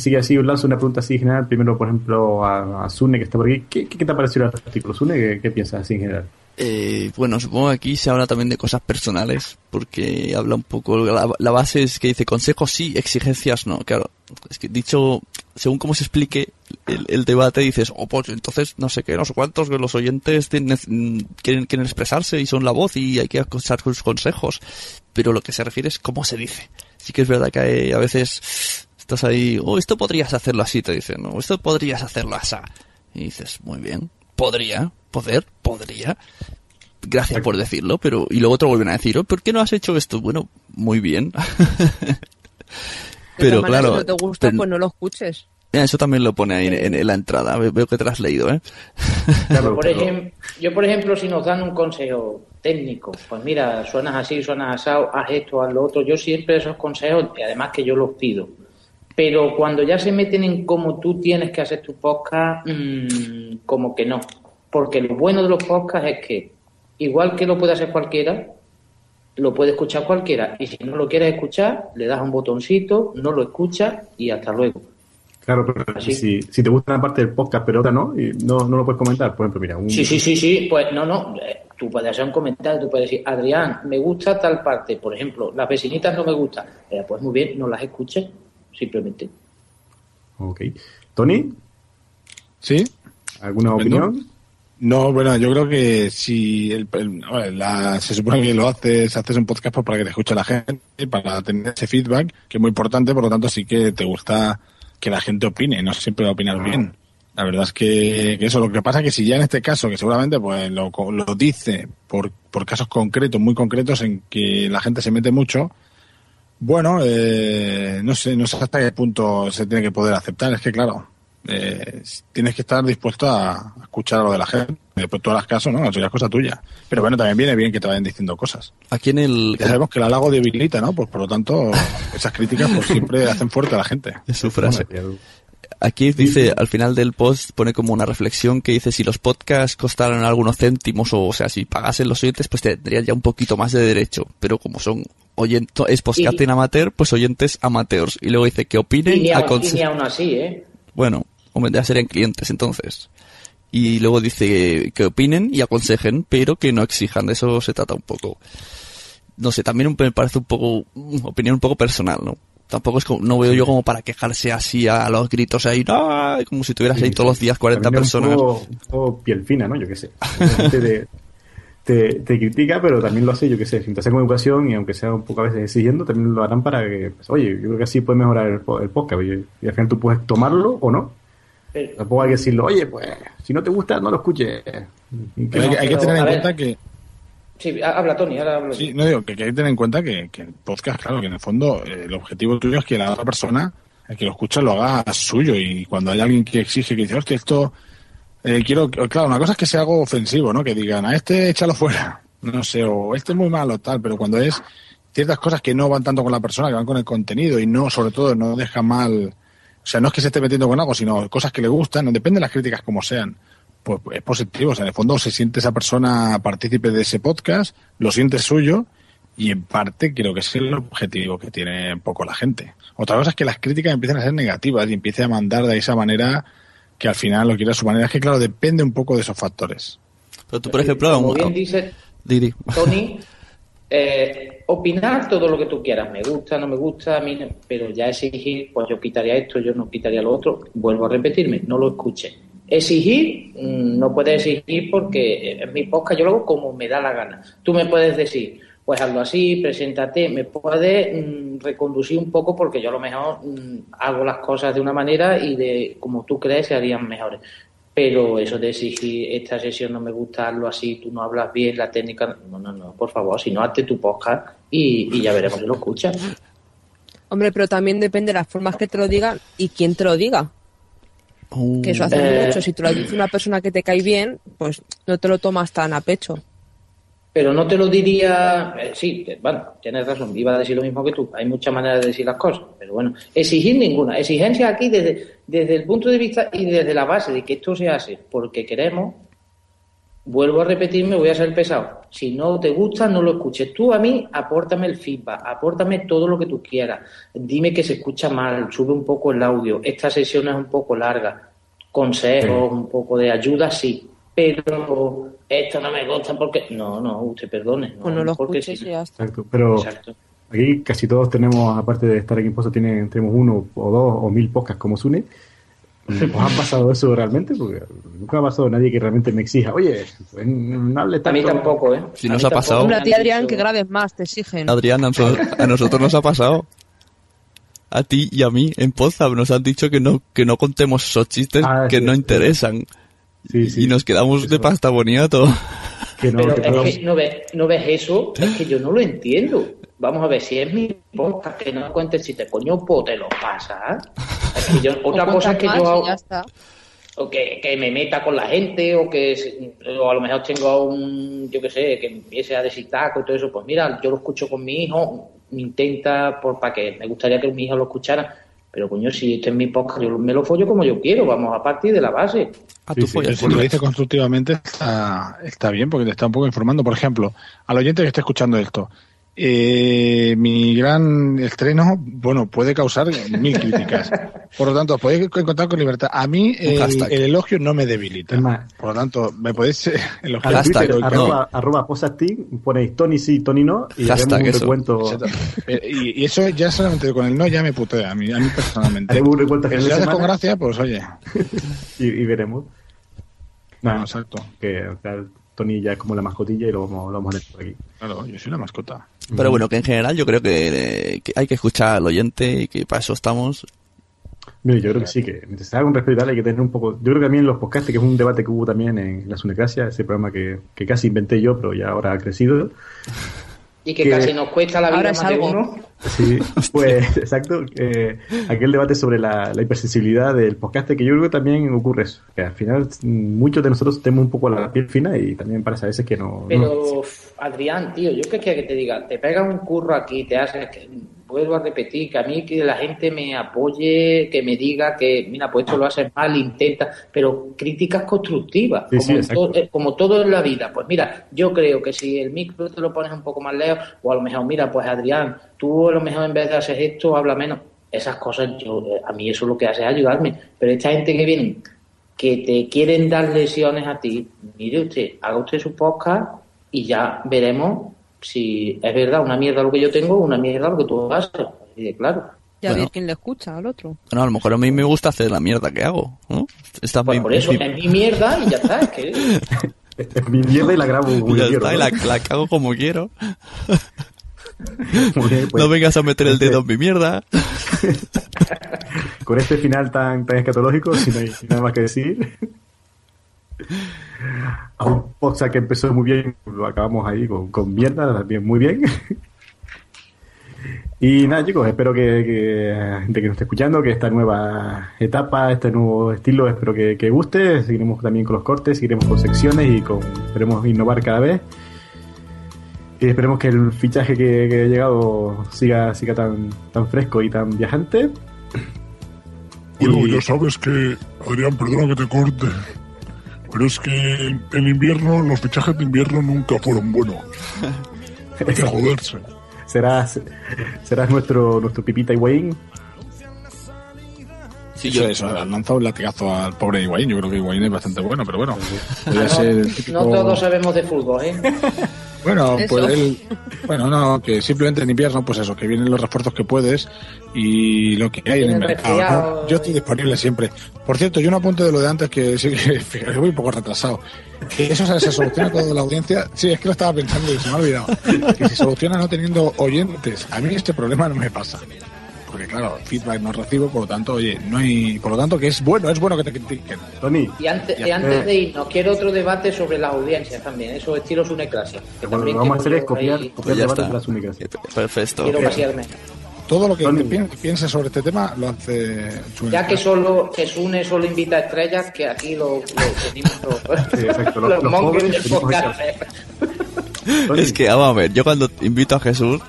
[SPEAKER 2] Así que así lanzo una pregunta así en general. Primero, por ejemplo, a, a Sune, que está por aquí. ¿Qué, te ha parecido el artículo, Sune? ¿Qué, piensas así en general?
[SPEAKER 5] Eh, bueno, supongo que aquí se habla también de cosas personales, porque habla un poco, la, base es que dice consejos sí, exigencias no. Claro, es que dicho, según cómo se explique el, debate, dices, oh, pues entonces no sé qué, no sé cuántos, los oyentes tienen- quieren, quieren expresarse y son la voz y hay que escuchar sus consejos. Pero lo que se refiere es cómo se dice. Sí que es verdad que hay- a veces estás ahí, oh, esto podrías hacerlo así, te dicen, no, esto podrías hacerlo así. Y dices, muy bien, podría, poder, podría. Gracias por decirlo, pero y luego te vuelven a decir, oh, ¿por qué no has hecho esto? Bueno, muy bien. Pero claro,
[SPEAKER 9] si no te gusta,
[SPEAKER 5] pero-
[SPEAKER 9] pues no lo escuches.
[SPEAKER 5] Eso también lo pone ahí en, en- en la entrada. Ve- Veo que te lo has leído, ¿eh?
[SPEAKER 3] Yo por, ejem- yo, por ejemplo, si nos dan un consejo técnico, pues mira, suenas así, suenas asado, haz esto, haz lo otro, yo siempre esos consejos, y además que yo los pido. Pero cuando ya se meten en cómo tú tienes que hacer tu podcast, mm, como que no. Porque lo bueno de los podcasts es que, igual que lo puede hacer cualquiera, lo puede escuchar cualquiera. Y si no lo quieres escuchar, le das un botoncito, no lo escuchas y hasta luego.
[SPEAKER 2] Claro, pero si, si te gusta una parte del podcast, pero otra no, y no, no lo puedes comentar. Por ejemplo, mira, un,
[SPEAKER 3] Sí, sí, sí, sí, pues no, no, eh, tú puedes hacer un comentario, tú puedes decir, Adrián, me gusta tal parte, por ejemplo, las vecinitas no me gustan, Eh, pues muy bien, no las escuches, simplemente.
[SPEAKER 2] Ok. ¿Tony?
[SPEAKER 11] ¿Sí?
[SPEAKER 2] ¿Alguna
[SPEAKER 11] Estupendo.
[SPEAKER 2] opinión?
[SPEAKER 11] No, bueno, yo creo que si el, la- se supone que lo haces, haces un podcast pues, para que te escuche la gente, para tener ese feedback, que es muy importante, por lo tanto sí que te gusta que la gente opine, no siempre va a opinar bien. La verdad es que, que eso, lo que pasa es que si ya en este caso, que seguramente pues lo, lo dice por, por casos concretos, muy concretos, en que la gente se mete mucho, bueno, eh, no sé, no sé hasta qué punto se tiene que poder aceptar. Es que, claro, eh, tienes que estar dispuesto a escuchar a lo de la gente. Después tú harás caso, ¿no? Eso ya es cosa tuya. Pero bueno, también viene bien que te vayan diciendo cosas.
[SPEAKER 5] Aquí en el...
[SPEAKER 11] Ya sabemos que el halago debilita, ¿no? Pues por lo tanto, esas críticas pues siempre hacen fuerte a la gente.
[SPEAKER 5] Es su frase. Aquí dice, al final del post pone como una reflexión que dice si los podcasts costaran algunos céntimos o, o sea, si pagasen los oyentes, pues tendrían ya un poquito más de derecho. Pero como son oyentes, es podcasting
[SPEAKER 3] Y-
[SPEAKER 5] amateur, pues oyentes amateurs. Y luego dice que opinen,
[SPEAKER 3] Y ni, aun- y
[SPEAKER 5] aconse-
[SPEAKER 3] ni aún así, ¿eh?
[SPEAKER 5] Bueno, hombre, ya serían clientes entonces. Y luego dice que opinen y aconsejen, pero que no exijan. De eso se trata un poco. No sé, también me parece un poco, mm, opinión un poco personal, ¿no? Tampoco es como, no veo yo como para quejarse así a los gritos ahí, ¡ah! como si tuvieras ahí todos los días 40
[SPEAKER 2] También es
[SPEAKER 5] personas.
[SPEAKER 2] Un poco, un poco piel fina, ¿no? Yo qué sé. La gente te, te, te critica, pero también lo hace, yo qué sé, sin te hace con educación y aunque sea un poco a veces exigiendo, también lo harán para que, pues, oye, yo creo que así puede mejorar el, po- el podcast. Y, y al final tú puedes tomarlo o no.
[SPEAKER 3] Pero-
[SPEAKER 2] Tampoco hay que decirlo, oye, pues, si no te gusta, no lo escuches.
[SPEAKER 11] Hay, que- hay que
[SPEAKER 3] pero,
[SPEAKER 11] tener en cuenta que,
[SPEAKER 3] Sí, ha- habla Tony, ahora hablo.
[SPEAKER 11] Sí, no digo que, que hay que tener en cuenta que, que el podcast, claro, que en el fondo eh, el objetivo tuyo es que la otra persona, el que lo escucha, lo haga suyo. Y cuando hay alguien que exige, que dice, hostia, esto, eh, quiero, claro, una cosa es que sea algo ofensivo, ¿no? Que digan, a este échalo fuera, no sé, o este es muy malo, tal, pero cuando es ciertas cosas que no van tanto con la persona, que van con el contenido y no, sobre todo, no deja mal, o sea, no es que se esté metiendo con algo, sino cosas que le gustan, no depende de las críticas como sean pues es positivo. O sea, en el fondo se siente esa persona partícipe de ese podcast, lo siente suyo y en parte creo que es el objetivo que tiene un poco la gente. Otra cosa es que las críticas empiezan a ser negativas y empiece a mandar de esa manera que al final lo quiera a su manera. Es que claro, depende un poco de esos factores.
[SPEAKER 5] Pero tú, por ejemplo,
[SPEAKER 3] Como bien dice
[SPEAKER 5] Didi.
[SPEAKER 3] Tony, eh, opinar todo lo que tú quieras, me gusta, no me gusta, a mí pero ya exigir, pues yo quitaría esto, yo no quitaría lo otro, vuelvo a repetirme, no lo escuche. Exigir, mm, no puedes exigir porque en mi podcast yo lo hago como me da la gana. Tú me puedes decir, pues hazlo así, preséntate, me puedes mm, reconducir un poco porque yo a lo mejor mm, hago las cosas de una manera y de como tú crees se harían mejores. Pero eso de exigir esta sesión no me gusta, hazlo así, tú no hablas bien, la técnica, no, no, no, por favor, si no, hazte tu podcast y, y ya veremos si lo escuchas.
[SPEAKER 9] Hombre, pero también depende de las formas que te lo digan y quién te lo diga. Que eso hace
[SPEAKER 3] Eh,
[SPEAKER 9] mucho. Si te lo dice una persona que te cae bien, pues no te lo tomas tan a pecho.
[SPEAKER 3] Pero no te lo diría, eh, sí, te- bueno, tienes razón, iba a decir lo mismo que tú, hay muchas maneras de decir las cosas, pero bueno, exigir ninguna, exigencia aquí desde, desde el punto de vista y desde la base de que esto se hace porque queremos, vuelvo a repetirme, voy a ser pesado, si no te gusta, no lo escuches, tú a mí apórtame el feedback, apórtame todo lo que tú quieras, dime que se escucha mal, sube un poco el audio, esta sesión es un poco larga, consejos, un poco de ayuda, sí, pero esto no me gusta porque... No, no, usted perdone. No,
[SPEAKER 9] Pues no lo
[SPEAKER 3] porque
[SPEAKER 9] escuches
[SPEAKER 3] sí.
[SPEAKER 9] y ya está.
[SPEAKER 2] Exacto, pero
[SPEAKER 3] Exacto.
[SPEAKER 2] aquí casi todos tenemos, aparte de estar aquí en Pozo, tienen, tenemos uno o dos o mil podcasts como Sune. ¿Os ha pasado eso realmente? Porque nunca ha pasado nadie que realmente me exija, oye, pues, no hables
[SPEAKER 3] A mí
[SPEAKER 2] tanto.
[SPEAKER 3] tampoco, ¿eh?
[SPEAKER 5] Si nos ha pasado,
[SPEAKER 9] Hombre, a ti, Adrián, que grabes más, te exigen.
[SPEAKER 5] Adrián, a nosotros, nos ha pasado. A ti y a mí en Pozab nos han dicho que no, que no contemos esos chistes
[SPEAKER 2] Ah,
[SPEAKER 5] que
[SPEAKER 2] sí,
[SPEAKER 5] no
[SPEAKER 2] sí.
[SPEAKER 5] interesan.
[SPEAKER 2] Sí, sí.
[SPEAKER 5] Y nos quedamos de pasta boniato.
[SPEAKER 2] Que no,
[SPEAKER 3] Pero
[SPEAKER 2] que
[SPEAKER 3] es que no ves, no ves eso, es que yo no lo entiendo. Vamos a ver, si es mi podcast que no cuentes si te coño, pues te lo. Es que yo- otra cosa es que yo hago,
[SPEAKER 9] ya está.
[SPEAKER 3] o que, que me meta con la gente, o que o a lo mejor tengo un, yo qué sé, que empiece a decir taco y todo eso. Pues mira, yo lo escucho con mi hijo, me intenta, por para que me gustaría que mi hijo lo escuchara. Pero coño, si este es mi podcast, yo me lo follo como yo quiero, vamos a partir de la base.
[SPEAKER 5] A
[SPEAKER 11] Sí, sí, si lo dice constructivamente está, está bien porque te está un poco informando. Por ejemplo, al oyente que esté escuchando esto, eh, mi gran estreno, bueno, puede causar mil críticas. Por lo tanto, podéis encontrar con libertad. A mí
[SPEAKER 5] Un
[SPEAKER 11] el, elogio no me debilita. Por lo tanto, me podéis eh, elogiar.
[SPEAKER 5] Hashtag,
[SPEAKER 2] Twitter,
[SPEAKER 5] no.
[SPEAKER 2] arroba, arroba posasting, ponéis Tony sí, Tony no, y
[SPEAKER 5] Hashtag
[SPEAKER 2] un
[SPEAKER 5] eso.
[SPEAKER 2] recuento,
[SPEAKER 11] Exacto. Eh, Y, y eso ya solamente con el no ya me putea a mí, a mí personalmente.
[SPEAKER 2] haremos un recuento
[SPEAKER 11] Pero si haces con gracia, pues oye.
[SPEAKER 2] y, y veremos. No, exacto. Que o sea, Tony ya es como la mascotilla y lo vamos, lo vamos a tener por aquí.
[SPEAKER 11] Claro, yo soy la mascota.
[SPEAKER 5] Pero bueno, que en general yo creo que, que hay que escuchar al oyente y que para eso estamos.
[SPEAKER 2] Yo creo que sí, que haga un respeto y tal, hay que tener un poco. Yo creo que también los podcasts, que es un debate que hubo también en la Sunecracia, ese programa que, que casi inventé yo, pero ya ahora ha crecido.
[SPEAKER 3] Y que,
[SPEAKER 2] Que-
[SPEAKER 3] casi nos cuesta la vida
[SPEAKER 9] Ahora es
[SPEAKER 3] más de
[SPEAKER 9] algo.
[SPEAKER 3] uno.
[SPEAKER 2] Sí, pues exacto. eh, aquel debate sobre la, la hipersensibilidad del podcast, que yo creo que también ocurre eso. Que al final mm, muchos de nosotros tenemos un poco la piel fina y también parece a veces que no. no-
[SPEAKER 3] Pero, Adrián, tío, yo qué quiero que te diga, te pega un curro aquí, te haces, que, vuelvo a repetir, que a mí que la gente me apoye, que me diga que, mira, pues esto lo haces mal, intenta, pero críticas constructivas,
[SPEAKER 2] Sí,
[SPEAKER 3] como,
[SPEAKER 2] sí,
[SPEAKER 3] eh, como todo en la vida. Pues mira, yo creo que si el micro te lo pones un poco más lejos, o a lo mejor, mira, pues Adrián, tú a lo mejor en vez de hacer esto, habla menos. Esas cosas, yo, eh, a mí eso lo que hace es ayudarme. Pero esta gente que viene, que te quieren dar lesiones a ti, mire usted, haga usted su podcast y ya veremos si es verdad una mierda lo que yo tengo una mierda lo que tú haces. Así de claro.
[SPEAKER 9] Ya
[SPEAKER 5] Bueno.
[SPEAKER 9] ver quién le escucha al otro.
[SPEAKER 5] Bueno, a lo mejor a mí me gusta hacer la mierda que hago, ¿no? Está
[SPEAKER 3] Pues
[SPEAKER 5] bien-
[SPEAKER 3] por eso,
[SPEAKER 5] bien-
[SPEAKER 3] es mi mierda y ya está. Es que
[SPEAKER 2] Es mi mierda y la grabo como
[SPEAKER 5] Ya
[SPEAKER 2] quiero.
[SPEAKER 5] está, y
[SPEAKER 2] ¿no?
[SPEAKER 5] la, la cago como quiero.
[SPEAKER 2] Bien, pues,
[SPEAKER 5] No vengas a meter el dedo en mi mierda.
[SPEAKER 2] con este final tan, tan escatológico, si no hay nada más que decir. A un podcast que empezó muy bien, lo acabamos ahí con, con mierda, también muy bien. Y nada, chicos, espero que, que gente que nos esté escuchando, que esta nueva etapa, este nuevo estilo, espero que, que guste. Seguiremos también con los cortes, seguiremos con secciones y con, esperemos innovar cada vez. Y esperemos que el fichaje que, que ha llegado siga, siga tan, tan fresco y tan viajante.
[SPEAKER 10] Bueno,
[SPEAKER 2] Y-
[SPEAKER 10] ya sabes que, Adrián, perdona que te corte, pero es que en invierno los fichajes de invierno nunca fueron buenos. Hay que joderse.
[SPEAKER 2] serás, serás nuestro, nuestro Pipita Higuaín.
[SPEAKER 5] Sí, yo-
[SPEAKER 11] eso, han lanzado un latigazo al pobre Higuaín. Yo creo que Higuaín es bastante bueno, pero bueno. Podría
[SPEAKER 3] Ah,
[SPEAKER 11] ser
[SPEAKER 3] no,
[SPEAKER 11] típico-
[SPEAKER 3] no todos sabemos de fútbol, ¿eh?
[SPEAKER 11] Bueno,
[SPEAKER 3] Eso.
[SPEAKER 11] pues él, bueno, no, que simplemente en invierno, pues eso, que vienen los refuerzos que puedes y lo que hay en el mercado. ¿no? Yo estoy disponible siempre. Por cierto, yo un apunte de lo de antes que sí que fíjate, voy un poco retrasado. Que eso se, se soluciona toda la audiencia. Sí, es que lo estaba pensando y se me ha olvidado. Que se soluciona no teniendo oyentes. A mí este problema no me pasa. Porque claro, feedback no recibo, por lo tanto, oye, no hay, por lo tanto que es bueno, es bueno que te critiquen.
[SPEAKER 2] Tony,
[SPEAKER 3] Y antes, y antes de irnos, quiero otro debate sobre las audiencias también, esos estilos uneclasia. Que
[SPEAKER 2] Bueno,
[SPEAKER 3] también
[SPEAKER 2] lo que vamos a hacer es copiar,
[SPEAKER 3] ahí-
[SPEAKER 2] copiar
[SPEAKER 5] Pues
[SPEAKER 2] debates de las únicas.
[SPEAKER 5] Perfecto.
[SPEAKER 3] Quiero pasearme.
[SPEAKER 11] Todo lo que pienses sobre este tema lo hace Chune.
[SPEAKER 3] Ya que solo que Sune solo invita a estrellas, que aquí lo, lo tenemos los,
[SPEAKER 2] Sí, exacto, los-
[SPEAKER 3] los
[SPEAKER 2] los
[SPEAKER 3] monjes
[SPEAKER 2] jóvenes
[SPEAKER 3] del
[SPEAKER 2] tenemos
[SPEAKER 3] podcast.
[SPEAKER 2] Tony,
[SPEAKER 5] Es que, vamos a ver, yo cuando invito a Jesús,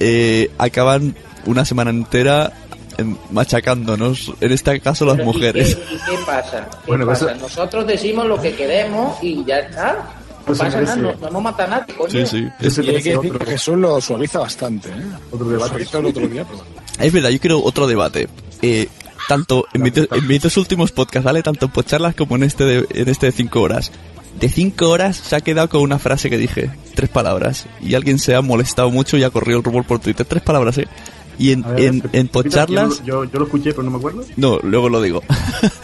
[SPEAKER 5] eh, acaban una semana entera em, machacándonos, en este caso las
[SPEAKER 3] Pero, ¿y
[SPEAKER 5] mujeres.
[SPEAKER 3] qué- ¿Y qué pasa? ¿Qué
[SPEAKER 2] Bueno,
[SPEAKER 3] pasa?
[SPEAKER 2] eso-
[SPEAKER 3] Nosotros decimos lo que queremos y ya está. No
[SPEAKER 2] Pues se
[SPEAKER 3] pasa nada, no, no hemos matado a nadie, coño.
[SPEAKER 5] Sí, sí.
[SPEAKER 2] Ese
[SPEAKER 11] Y hay que
[SPEAKER 2] merece
[SPEAKER 11] decir
[SPEAKER 2] otro,
[SPEAKER 11] que Jesús lo suaviza bastante, ¿eh?
[SPEAKER 2] otro debate.
[SPEAKER 11] suavizó el otro día, perdón.
[SPEAKER 5] Es verdad, yo quiero otro debate. Eh, tanto en mis, en mis dos últimos podcasts, ¿vale? Tanto en podcharlas como en este de, en este de cinco horas. De cinco horas se ha quedado con una frase que dije, tres palabras. Y alguien se ha molestado mucho y ha corrido el rumor por Twitter. Tres palabras, ¿eh? Y en,
[SPEAKER 2] ver,
[SPEAKER 5] en, en podcharlas...
[SPEAKER 2] Yo, yo, yo lo escuché, pero no me acuerdo.
[SPEAKER 5] No, luego lo digo.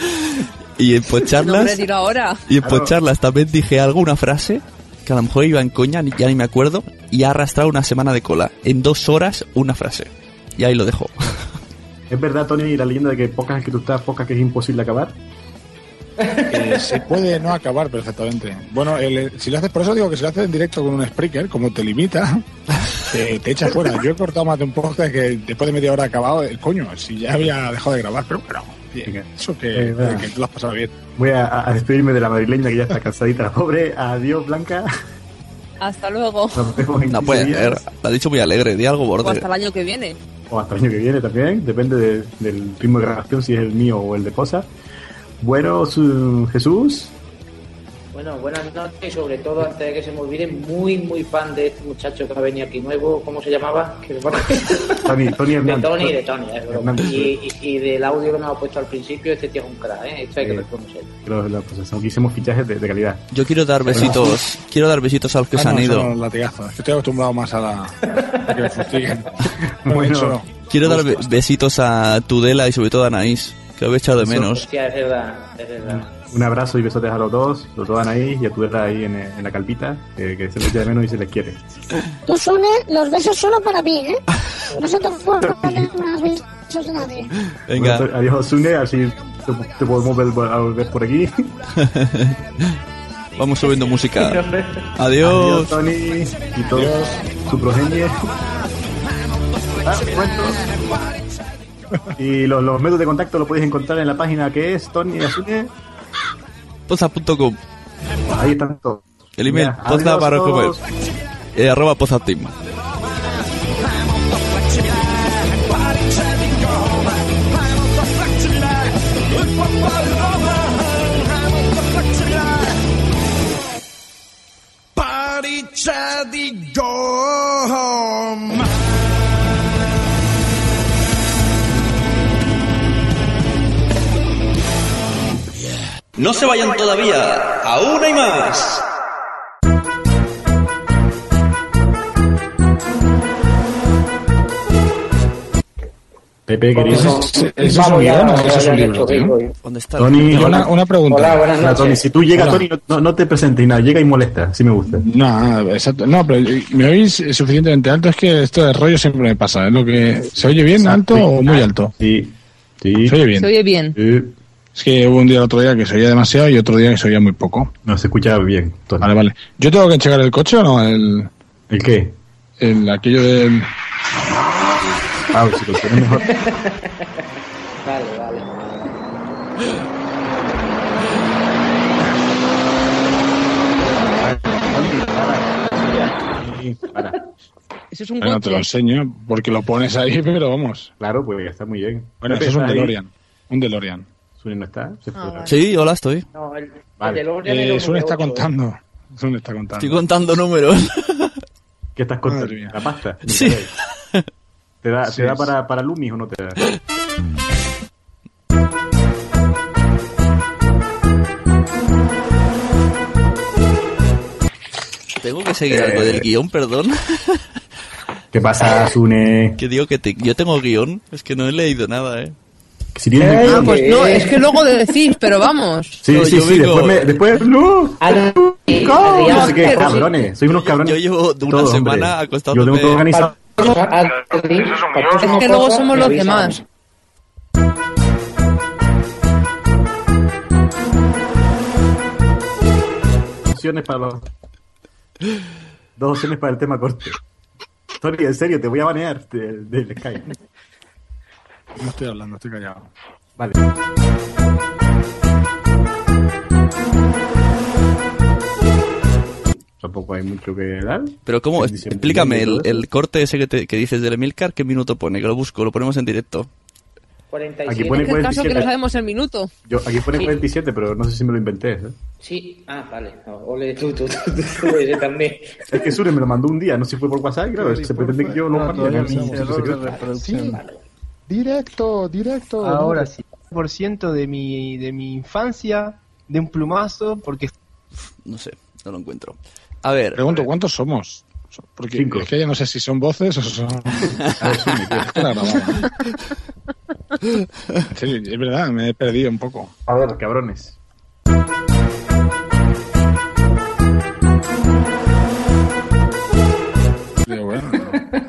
[SPEAKER 5] y en
[SPEAKER 9] No, hombre, dilo ahora.
[SPEAKER 5] Y en
[SPEAKER 2] Claro.
[SPEAKER 5] podcharlas también dije algo, una frase, que a lo mejor iba en coña, ya ni me acuerdo, y ha arrastrado una semana de cola. En dos horas, una frase. Y ahí lo dejo.
[SPEAKER 2] ¿Es verdad, Tony, la leyenda de que pocas que tú estás, pocas que es imposible acabar?
[SPEAKER 11] Eh, se puede no acabar perfectamente. Bueno, el- si lo haces, por eso digo que si lo haces en directo con un Spreaker, como te limita, te, te echa fuera. Yo he cortado más de un podcast que después de media hora acabado, eh, coño, si ya había dejado de grabar, pero bueno, bien, eso que,
[SPEAKER 2] Eh,
[SPEAKER 11] tú lo has pasado bien.
[SPEAKER 2] Voy a, a despedirme de la madrileña que ya está cansadita, la pobre. Adiós, Blanca.
[SPEAKER 9] Hasta luego.
[SPEAKER 2] Nos vemos en
[SPEAKER 5] No
[SPEAKER 2] 15
[SPEAKER 5] puede ser. Lo ha dicho muy alegre, di algo
[SPEAKER 9] O
[SPEAKER 5] borde.
[SPEAKER 9] hasta el año que viene.
[SPEAKER 2] O hasta el año que viene también. Depende de- del ritmo de grabación, si es el mío o el de Posa. Bueno, su- Jesús.
[SPEAKER 3] Bueno, buenas noches y sobre todo, antes de que se me olvide, muy, muy fan de este muchacho que ha venido aquí nuevo, ¿cómo se llamaba?
[SPEAKER 2] Tony, Tony
[SPEAKER 3] de. Tony, de Tony.
[SPEAKER 2] Hernández.
[SPEAKER 3] Y, y- y del audio que nos ha puesto al principio, este tío es un crack, ¿eh? Esto hay que
[SPEAKER 2] Sí.
[SPEAKER 3] reconocerlo.
[SPEAKER 2] Pues, hicimos fichajes de, de calidad.
[SPEAKER 5] Yo quiero dar besitos, quiero dar besitos a los que
[SPEAKER 11] Ah,
[SPEAKER 5] se han
[SPEAKER 11] no,
[SPEAKER 5] ido.
[SPEAKER 11] no, latigazos. Estoy acostumbrado más a, la, a que me fustiguen.
[SPEAKER 2] Bueno.
[SPEAKER 5] Quiero dar be- besitos a Tudela y sobre todo a Anaís, que lo he echado de menos.
[SPEAKER 3] Hostia, es verdad, es verdad.
[SPEAKER 2] Un abrazo y besotes a los dos, los dos ahí y a tu ahí en, en la calpita, que, que se les echa de menos y se les quiere.
[SPEAKER 27] Tú, Sune, los besos solo para mí, ¿eh? No se te más besos de nadie.
[SPEAKER 5] Venga.
[SPEAKER 2] Bueno, adiós, Sune, así te, te podemos ver, a ver por aquí.
[SPEAKER 5] Vamos subiendo música.
[SPEAKER 2] Adiós,
[SPEAKER 5] Adiós.
[SPEAKER 2] Tony y todos su progenie. Ah. Y los, los métodos de contacto lo podéis encontrar en la página que es Tony Asune.
[SPEAKER 5] Poza.com.
[SPEAKER 2] Ahí están todos.
[SPEAKER 5] El email,
[SPEAKER 2] adiós
[SPEAKER 5] para comer. Eh, arroba pozateam.
[SPEAKER 28] No se vayan todavía, aún hay más.
[SPEAKER 2] Pepe, querido.
[SPEAKER 11] Eso es- eso es un guion o eso es un libro, tío?
[SPEAKER 5] ¿Dónde está?
[SPEAKER 2] Tony,
[SPEAKER 11] Una, una pregunta.
[SPEAKER 2] Hola, Tony, si tú llegas, Tony, no- no, te presentes y nada, llega y molesta, si me gusta.
[SPEAKER 11] No, exacto. No, pero ¿me oís suficientemente alto? Es que esto de rollo siempre me pasa. Es lo que... ¿Se oye bien alto o muy alto?
[SPEAKER 2] Sí, sí.
[SPEAKER 11] ¿Se oye bien?
[SPEAKER 9] Se oye bien.
[SPEAKER 11] Es que hubo un día el otro día que se oía demasiado y otro día que se oía muy poco.
[SPEAKER 2] No, se escucha bien.
[SPEAKER 11] Vale, vale. ¿Yo tengo que checar el coche o no? ¿El,
[SPEAKER 2] ¿El qué?
[SPEAKER 11] el aquello del...
[SPEAKER 2] Ah, si lo tienes mejor.
[SPEAKER 3] Vale, vale.
[SPEAKER 9] Eso es un
[SPEAKER 11] Bueno, te lo enseño porque lo pones ahí, pero vamos.
[SPEAKER 2] Claro, pues ya está muy bien.
[SPEAKER 11] Bueno, eso es un. DeLorean. Un DeLorean.
[SPEAKER 2] Sune no está. Se fue.
[SPEAKER 5] Sí, hola, estoy.
[SPEAKER 3] No, el,
[SPEAKER 2] Vale.
[SPEAKER 3] el DeLorean era
[SPEAKER 11] Eh,
[SPEAKER 3] un
[SPEAKER 11] Sune está
[SPEAKER 3] V8,
[SPEAKER 11] contando. Sune está contando.
[SPEAKER 5] Estoy contando números.
[SPEAKER 2] ¿Qué estás contando? ¿La pasta?
[SPEAKER 5] Sí.
[SPEAKER 2] ¿Te da,
[SPEAKER 11] Sí,
[SPEAKER 2] te da
[SPEAKER 11] sí.
[SPEAKER 2] para, para Loomis o no te da?
[SPEAKER 5] Tengo que seguir algo del guion, perdón.
[SPEAKER 2] ¿Qué pasa, Sune?
[SPEAKER 5] Que digo que te- yo tengo guion. Es que no he leído nada, eh.
[SPEAKER 2] Si tienes
[SPEAKER 9] Ah,
[SPEAKER 2] guión-
[SPEAKER 9] pues no, es que luego decís, pero vamos.
[SPEAKER 2] Sí,
[SPEAKER 5] No,
[SPEAKER 2] sí, sí,
[SPEAKER 5] vengo-
[SPEAKER 2] después, me, después, no.
[SPEAKER 3] No,
[SPEAKER 2] No, no sé qué, cabrones, sois unos cabrones.
[SPEAKER 5] Yo llevo de una
[SPEAKER 2] Todos,
[SPEAKER 5] semana acostándome-
[SPEAKER 2] Yo tengo todo organizado.
[SPEAKER 9] Es que luego somos los demás.
[SPEAKER 2] Dos opciones para los... Dos opciones para el tema corte. Tony, en serio, te voy a banear del, del Skype.
[SPEAKER 11] No estoy hablando, estoy callado.
[SPEAKER 2] Vale. Tampoco hay mucho que dar.
[SPEAKER 5] Pero ¿cómo? Explícame, el, el corte ese que, te- que dices del Emilcar, ¿qué minuto pone? Que lo busco, lo ponemos en directo.
[SPEAKER 3] 47.
[SPEAKER 2] Aquí pone
[SPEAKER 9] Es que el caso que no
[SPEAKER 2] 47.
[SPEAKER 9] sabemos el minuto.
[SPEAKER 2] Yo, aquí pone
[SPEAKER 3] Sí.
[SPEAKER 2] 47, pero no sé si me lo inventé. ¿eh?
[SPEAKER 3] Sí, ah, vale. No, ole, tú, tú, tú, tú, tú, ese también.
[SPEAKER 2] Es que Sure me lo mandó un día, no sé si fue por WhatsApp, claro, se pretende que yo
[SPEAKER 29] todavía
[SPEAKER 2] no sé
[SPEAKER 29] no reproducción.
[SPEAKER 11] Directo, directo.
[SPEAKER 29] Ahora sí. Por ciento de mi, de mi infancia, de un plumazo, porque
[SPEAKER 5] No sé, no lo encuentro. A ver,
[SPEAKER 11] Pregunto, ¿cuántos somos? Porque
[SPEAKER 2] Cinco.
[SPEAKER 11] es que ya no sé si son voces o son...
[SPEAKER 2] A ver,
[SPEAKER 11] es verdad, me he perdido un poco.
[SPEAKER 2] A ver, cabrones.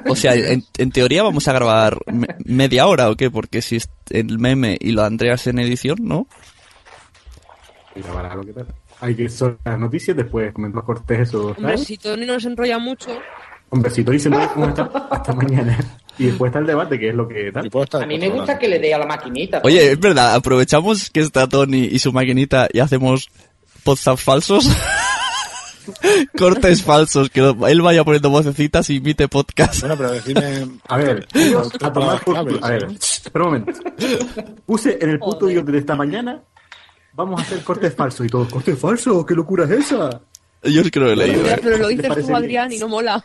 [SPEAKER 5] O sea, en, en teoría vamos a grabar me- media hora o qué, porque si es el meme y lo Andreas en edición, ¿no?
[SPEAKER 2] Y grabará lo que tal. Hay que son las noticias, después comentar los cortes eso.
[SPEAKER 9] Hombre, si Tony no se enrolla mucho.
[SPEAKER 2] Un besito y se nos vemos hasta, hasta mañana. Y después está el debate, que es lo que tal.
[SPEAKER 3] A mí me gusta que le dé a la maquinita.
[SPEAKER 5] Oye, es verdad, aprovechamos que está Tony y su maquinita y hacemos podcasts falsos. Cortes falsos, que él vaya poniendo vocecitas y imite podcast.
[SPEAKER 11] Bueno, pero decime...
[SPEAKER 2] A ver, a tomar por. A ver, espera un momento. Puse en el puto guion de esta mañana, vamos a hacer cortes falsos y todo. ¿Cortes falsos? ¿Qué locura es esa?
[SPEAKER 5] Yo es que lo he leído.
[SPEAKER 9] Ya,
[SPEAKER 5] ¿eh?
[SPEAKER 9] pero lo
[SPEAKER 2] ¿Te
[SPEAKER 9] dices tú,
[SPEAKER 2] bien?
[SPEAKER 9] Adrián, y no mola.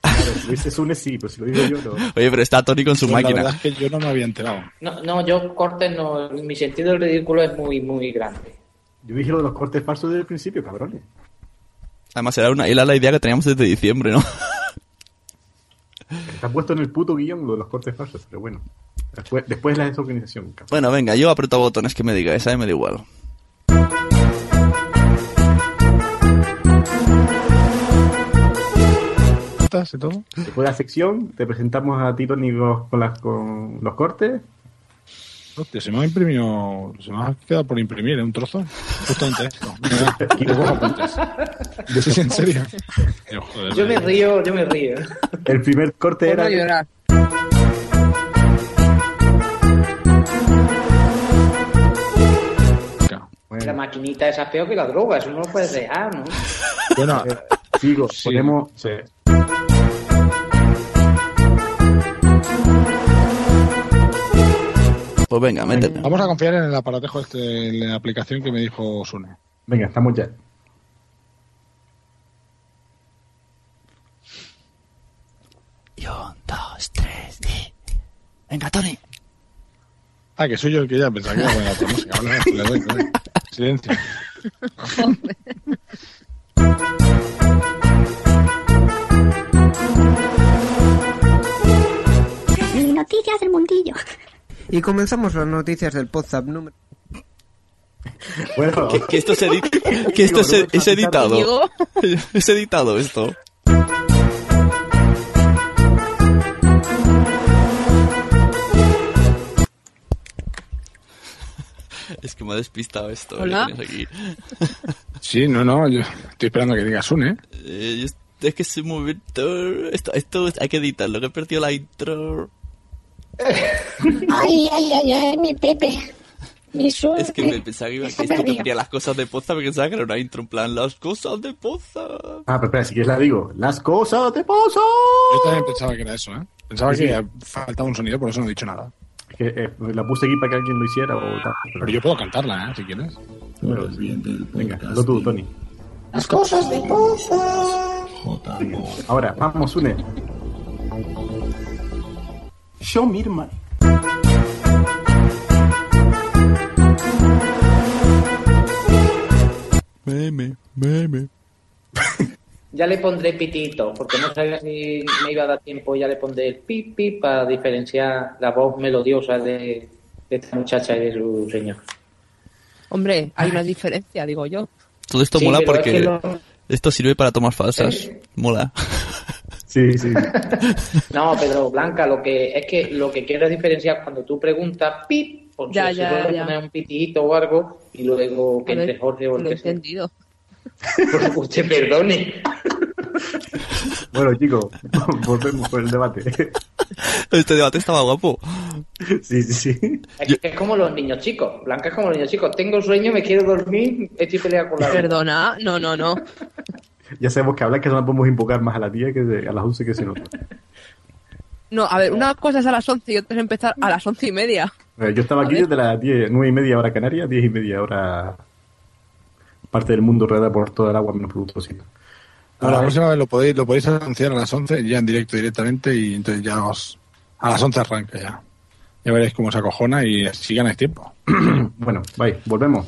[SPEAKER 2] Claro, si lo dice Sune sí, pero si lo digo yo no.
[SPEAKER 5] Oye, pero está Tony con su
[SPEAKER 11] Pues La
[SPEAKER 5] máquina.
[SPEAKER 11] verdad es que yo no me había enterado.
[SPEAKER 3] No, no, yo cortes no. Mi sentido del ridículo es muy, muy grande.
[SPEAKER 2] Yo dije lo de los cortes falsos desde el principio, cabrones.
[SPEAKER 5] Además, era, una, era la idea que teníamos desde diciembre, ¿no?
[SPEAKER 2] Está puesto en el puto guion lo de los cortes falsos, pero bueno. Después, después la desorganización.
[SPEAKER 5] Bueno, venga, yo aprieto botones que me diga, esa me da igual.
[SPEAKER 11] Todo.
[SPEAKER 2] Después de la sección, te presentamos a Tito con, las, con los cortes
[SPEAKER 11] Hostia, se me ha imprimido, se me ha quedado por imprimir ¿eh? un trozo. Justamente esto. Mira, aquí cojo apuntes. Sí, sí, en serio. Yo, joder,
[SPEAKER 3] Yo me río, yo me río.
[SPEAKER 2] El primer corte era...
[SPEAKER 9] llorar.
[SPEAKER 3] La maquinita esa es peor que la droga, eso no lo puedes dejar, ¿no?
[SPEAKER 2] Bueno, eh, sigo, ponemos...
[SPEAKER 5] Pues venga, métete.
[SPEAKER 11] Vamos a confiar en el aparatejo este, en la aplicación que me dijo Sune.
[SPEAKER 2] Venga, estamos ya.
[SPEAKER 5] Y un, dos, tres, di. Venga, Tony.
[SPEAKER 11] Ah, que soy yo el que ya pensaba que iba a poner otra música. Vale, vale, le doy, le doy. Silencio.
[SPEAKER 27] Noticias del mundillo.
[SPEAKER 30] Y comenzamos las noticias del WhatsApp número.
[SPEAKER 2] Bueno,
[SPEAKER 5] Que, que esto es, edi- que esto es, es editado. Es editado esto. Es que me ha despistado esto.
[SPEAKER 9] Hola.
[SPEAKER 5] que tienes aquí.
[SPEAKER 11] Sí, no, no, yo estoy esperando a que diga Sune.
[SPEAKER 5] Eh, yo- es que ese momento... Esto, esto hay que editarlo, que he perdido la intro.
[SPEAKER 27] Ay, ay, ay, ay, mi Pepe. Mi suerte.
[SPEAKER 5] Es que me pensaba que, iba, que esto tendría las cosas de poza, porque pensaba que era una intro en plan, las cosas de poza.
[SPEAKER 2] Ah, pero espera, si quieres la digo. Las cosas de pozo.
[SPEAKER 11] Yo también pensaba que era eso, ¿eh? Pensaba
[SPEAKER 2] Sí, sí.
[SPEAKER 11] que faltaba un sonido, por eso no he dicho nada.
[SPEAKER 2] Es que eh, la puse aquí para que alguien lo hiciera o tal.
[SPEAKER 11] Pero yo puedo cantarla, ¿eh? Si quieres.
[SPEAKER 2] Bueno, venga, lo tú, Tony.
[SPEAKER 27] Las cosas de poza.
[SPEAKER 2] Ahora, vamos, une. Show me the money.
[SPEAKER 5] Meme, meme.
[SPEAKER 3] Ya le pondré pitito, porque no sabía si me iba a dar tiempo. Ya le pondré el pip pip para diferenciar la voz melodiosa de, de esta muchacha y de su señor.
[SPEAKER 9] Hombre, hay una diferencia, digo yo.
[SPEAKER 5] Todo esto
[SPEAKER 3] Sí,
[SPEAKER 5] mola
[SPEAKER 3] es
[SPEAKER 5] porque
[SPEAKER 3] que lo-
[SPEAKER 5] esto sirve para tomar falsas.
[SPEAKER 3] ¿Eh?
[SPEAKER 5] Mola.
[SPEAKER 2] Sí, sí.
[SPEAKER 3] No, Pedro Blanca, lo que es que lo que quiero es diferenciar cuando tú preguntas pip, pues
[SPEAKER 9] Ya,
[SPEAKER 3] se
[SPEAKER 9] ya,
[SPEAKER 3] puede
[SPEAKER 9] ya.
[SPEAKER 3] poner un pitito o algo y luego que entre Jorge o el
[SPEAKER 9] lo he
[SPEAKER 3] que sea.
[SPEAKER 9] entendido.
[SPEAKER 3] Usted perdone.
[SPEAKER 2] Bueno, chicos, volvemos por el debate.
[SPEAKER 5] Este debate estaba guapo.
[SPEAKER 2] Sí, sí, sí.
[SPEAKER 3] Es, que es como los niños chicos. Blanca es como los niños chicos. Tengo sueño, me quiero dormir, estoy peleando con la.
[SPEAKER 9] Perdona, no, no, no.
[SPEAKER 2] Ya sabemos que hablar que no la podemos invocar más a la tía que de- a las 11 que se nota.
[SPEAKER 9] No, a ver, una cosa es a las 11 y otra es empezar a las once y media.
[SPEAKER 2] Eh, Yo estaba aquí desde las 10, 9 y media hora Canarias, 10 y media hora parte del mundo rodeada por toda el agua menos trocito.
[SPEAKER 11] Ahora, la próxima vez lo podéis, lo podéis anunciar a las 11 ya en directo directamente y entonces ya os... A las 11 arranca ya. Ya veréis cómo se acojona y así ganáis tiempo.
[SPEAKER 2] bueno, bye, volvemos.